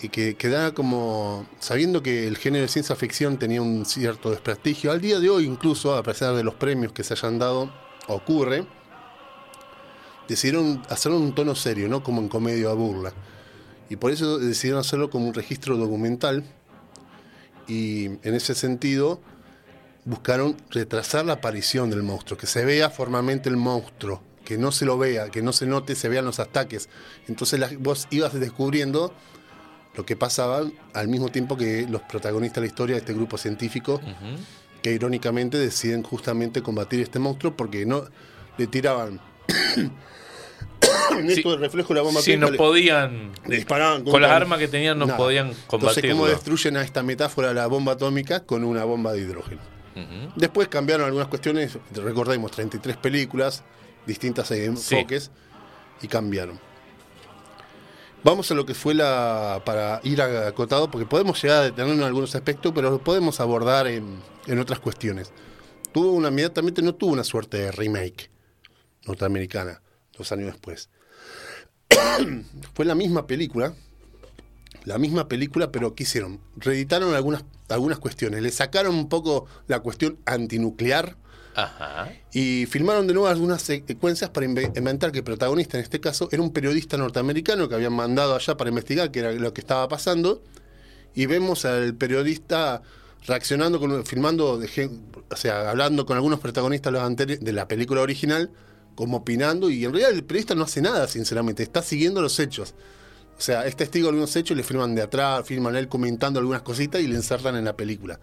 y que quedara como sabiendo que el género de ciencia ficción tenía un cierto desprestigio. Al día de hoy, incluso, a pesar de los premios que se hayan dado, ocurre, decidieron hacerlo en un tono serio, no como en comedia o burla. Y por eso decidieron hacerlo como un registro documental. Y en ese sentido, buscaron retrasar la aparición del monstruo, que se vea formalmente el monstruo, que no se lo vea, que no se note, se vean los ataques. Entonces la- vos ibas descubriendo lo que pasaba al mismo tiempo que los protagonistas de la historia de este grupo científico, que irónicamente deciden justamente combatir este monstruo porque no le tiraban en Sí. esto del reflejo de la bomba Sí, atómica, no le- podían. le disparaban Con las armas que tenían no Nada. podían Entonces, combatirlo. ¿cómo destruyen a esta metáfora la bomba atómica con una bomba de hidrógeno? Ujú. Después cambiaron algunas cuestiones, recordemos, 33 películas, distintas enfoques, y cambiaron. Vamos a lo que fue la. para ir acotado, porque podemos llegar a detenernos en algunos aspectos, pero lo podemos abordar en, en otras cuestiones. Tuvo una, inmediatamente no tuvo una suerte de remake norteamericana, dos años después. fue la misma película, la misma película, pero ¿qué hicieron? Reeditaron algunas, algunas cuestiones, le sacaron un poco la cuestión antinuclear Ajá. y filmaron de nuevo algunas secuencias para inve- inventar que el protagonista en este caso era un periodista norteamericano que habían mandado allá para investigar qué era lo que estaba pasando y vemos al periodista reaccionando con filmando de o sea hablando con algunos protagonistas los de la película original como opinando y en realidad el periodista no hace nada sinceramente está siguiendo los hechos o sea es testigo de algunos hechos le filman de atrás filman a él comentando algunas cositas y le insertan en la película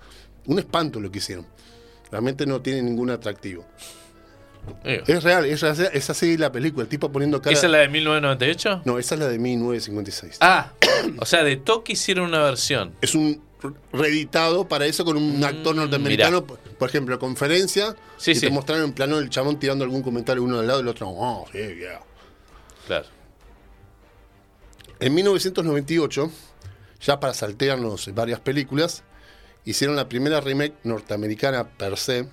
un espanto lo que hicieron realmente no tiene ningún atractivo Eh, es real, es, es así la película, el tipo poniendo cara. ¿Esa es la de 1998? No, esa es la de 1956. Ah, o sea, de Toki hicieron una versión. Es un reeditado para eso con un actor norteamericano, por por ejemplo, conferencia, Sí, y sí. te mostraron en plano el chabón tirando algún comentario uno del lado y el otro, oh, sí, yeah. Claro. En 1998, ya para saltearnos varias películas, hicieron la primera remake norteamericana per se.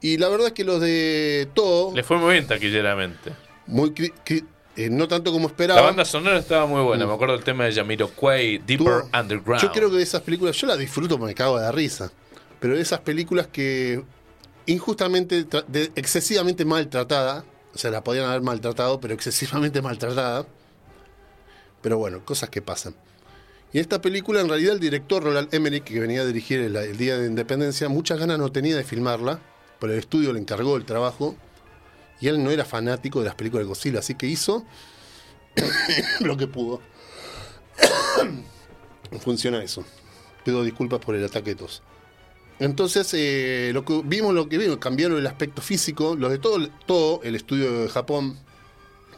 Y la verdad es que los de todo, Le fue muy bien taquilleramente. muy cri- cri- eh, no tanto como La esperaba. banda sonora estaba muy buena. Me acuerdo del tema de Jamiroquai, Deeper Tuvo- Underground. Yo creo que de esas películas, yo las disfruto porque me cago de la risa. Pero de esas películas que injustamente, de- excesivamente maltratada, o sea, la podían haber maltratado, pero excesivamente maltratada. Pero bueno, cosas que pasan. Y esta película, en realidad, el director Roland Emmerich, que venía a dirigir el, el Día de Independencia, muchas ganas no tenía de filmarla, pero el estudio le encargó el trabajo. Y él no era fanático de las películas de Godzilla, así que hizo lo que pudo. Funciona eso. Pido disculpas por el ataque de tos. Entonces, eh, lo que vimos lo que vimos, cambiaron el aspecto físico. Los de todo, todo el estudio de Japón,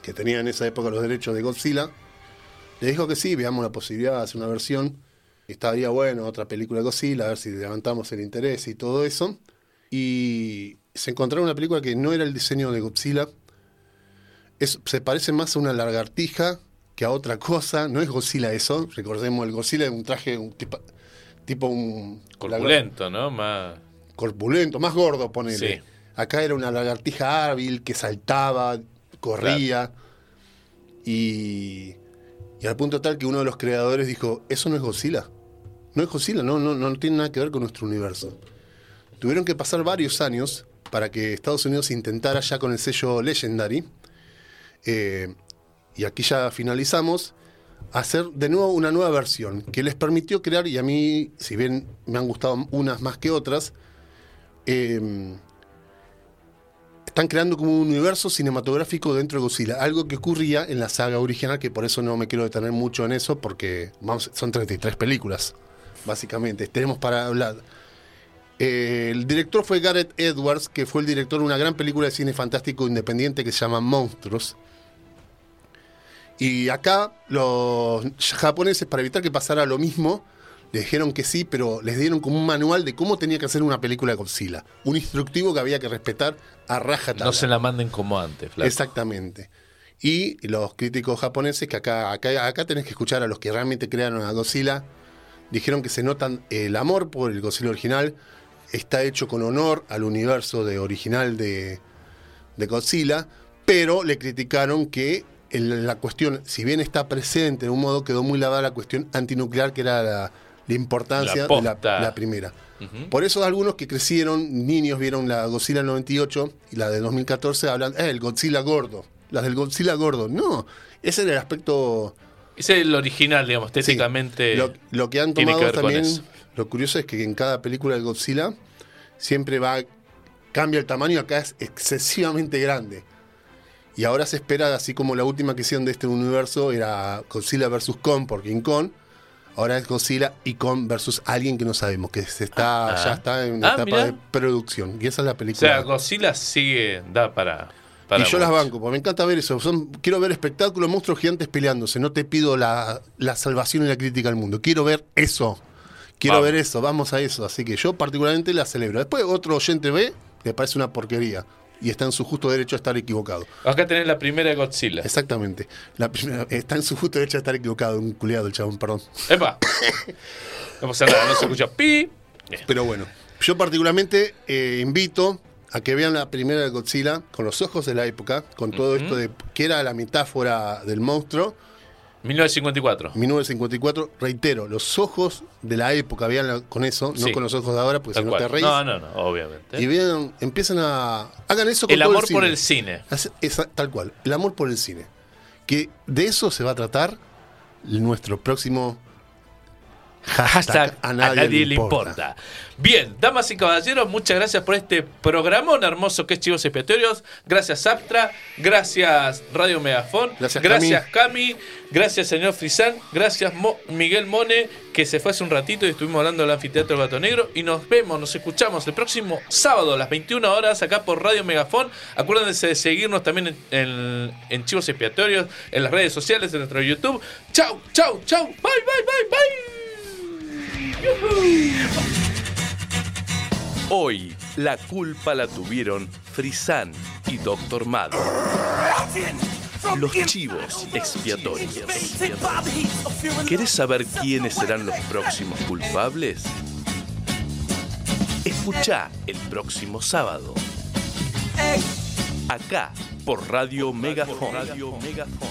que tenía en esa época los derechos de Godzilla, le dijo que sí, veamos la posibilidad de hacer una versión. Estaría bueno, otra película de Godzilla, a ver si levantamos el interés y todo eso. Y se encontraron una película que no era el diseño de Godzilla. Es, se parece más a una lagartija que a otra cosa. No es Godzilla eso. Recordemos, el Godzilla es un traje un tipo, tipo un... Corpulento, ¿no? Más... Corpulento, más gordo, ponele. Sí. Acá era una lagartija hábil que saltaba, corría. Y, y al punto tal que uno de los creadores dijo, eso no es Godzilla. No es Godzilla, no, no, no tiene nada que ver con nuestro universo. Tuvieron que pasar varios años para que Estados Unidos intentara ya con el sello Legendary, eh, y aquí ya finalizamos, hacer de nuevo una nueva versión que les permitió crear, y a mí, si bien me han gustado unas más que otras, eh, están creando como un universo cinematográfico dentro de Godzilla, algo que ocurría en la saga original, que por eso no me quiero detener mucho en eso, porque vamos, son 33 películas, básicamente, tenemos para hablar. Eh, el director fue Gareth Edwards, que fue el director de una gran película de cine fantástico independiente que se llama Monstruos. Y acá los japoneses, para evitar que pasara lo mismo, le dijeron que sí, pero les dieron como un manual de cómo tenía que hacer una película de Godzilla. Un instructivo que había que respetar a rajatabla. No se la manden como antes, Flaco. Exactamente. Y los críticos japoneses, que acá, acá, acá tenés que escuchar a los que realmente crearon a Godzilla, dijeron que se notan el amor por el Godzilla original, está hecho con honor al universo de original de, de Godzilla, pero le criticaron que el- la cuestión, si bien está presente de un modo, quedó muy lavada la cuestión antinuclear, que era la, la importancia La de la, primera. Por eso algunos que crecieron, niños, vieron la Godzilla 98 y la de 2014, hablan, eh, el Godzilla gordo, las del Godzilla gordo. No, ese era el aspecto... Ese es el original, digamos, sí, estéticamente. lo, lo que han que tomado también. Lo curioso es que en cada película de Godzilla siempre va, cambia el tamaño, acá es excesivamente grande. Y ahora se espera, así como la última que hicieron de este universo era Godzilla vs. Kong por King Kong. Ahora es Godzilla y Kong versus alguien que no sabemos, que se está, Ah. ya está en Ah, etapa mirá. de producción. Y esa es la O película. sea, Godzilla sigue, da para. para y yo las banco, porque me encanta ver eso. Son, quiero ver espectáculos, monstruos gigantes peleándose. No te pido la, la salvación y la crítica al mundo. Quiero ver eso. Quiero Vamos. ver eso, vamos a eso. Así que yo particularmente la celebro. Después otro oyente ve, le parece una porquería. Y está en su justo derecho a estar equivocado. Acá tenés la primera de Godzilla. Exactamente. La primera- está en su justo derecho a estar equivocado. Un culiado el chabón, perdón. ¡Epa! No pasa nada, no se escucha pi. Pero bueno, yo particularmente eh, invito a que vean la primera de Godzilla con los ojos de la época, con todo esto de que era la metáfora del monstruo. 1954. 1954, reitero, los ojos de la época, vean con eso, no con los ojos de ahora, porque Tal si no te reís. No, no, no, obviamente. Y vean, empiezan a. Hagan eso con el todo amor el por el cine. Esa- tal cual, el amor por el cine. Que de eso se va a tratar nuestro próximo Hashtag a nadie, le importa. Bien, damas y caballeros, muchas gracias por este programón hermoso que es Chivos Expiatorios. Gracias, Aptra. Gracias, Radio Megafón. Gracias, gracias Cami. Gracias, señor Frisán. Gracias, Mo- Miguel Mone, que se fue hace un ratito y estuvimos hablando del anfiteatro Gato Negro. Y nos vemos, nos escuchamos el próximo sábado a las 21 horas acá por Radio Megafón. Acuérdense de seguirnos también en, en- en Chivos Expiatorios, en las redes sociales, en nuestro YouTube. Chau, chau, chau. Bye, bye, bye, bye. Hoy la culpa la tuvieron Frisan y Dr. Mad. Los chivos expiatorios. ¿Querés saber quiénes serán los próximos culpables? Escucha el próximo sábado. Acá por Radio Megafon. Radio Megafon.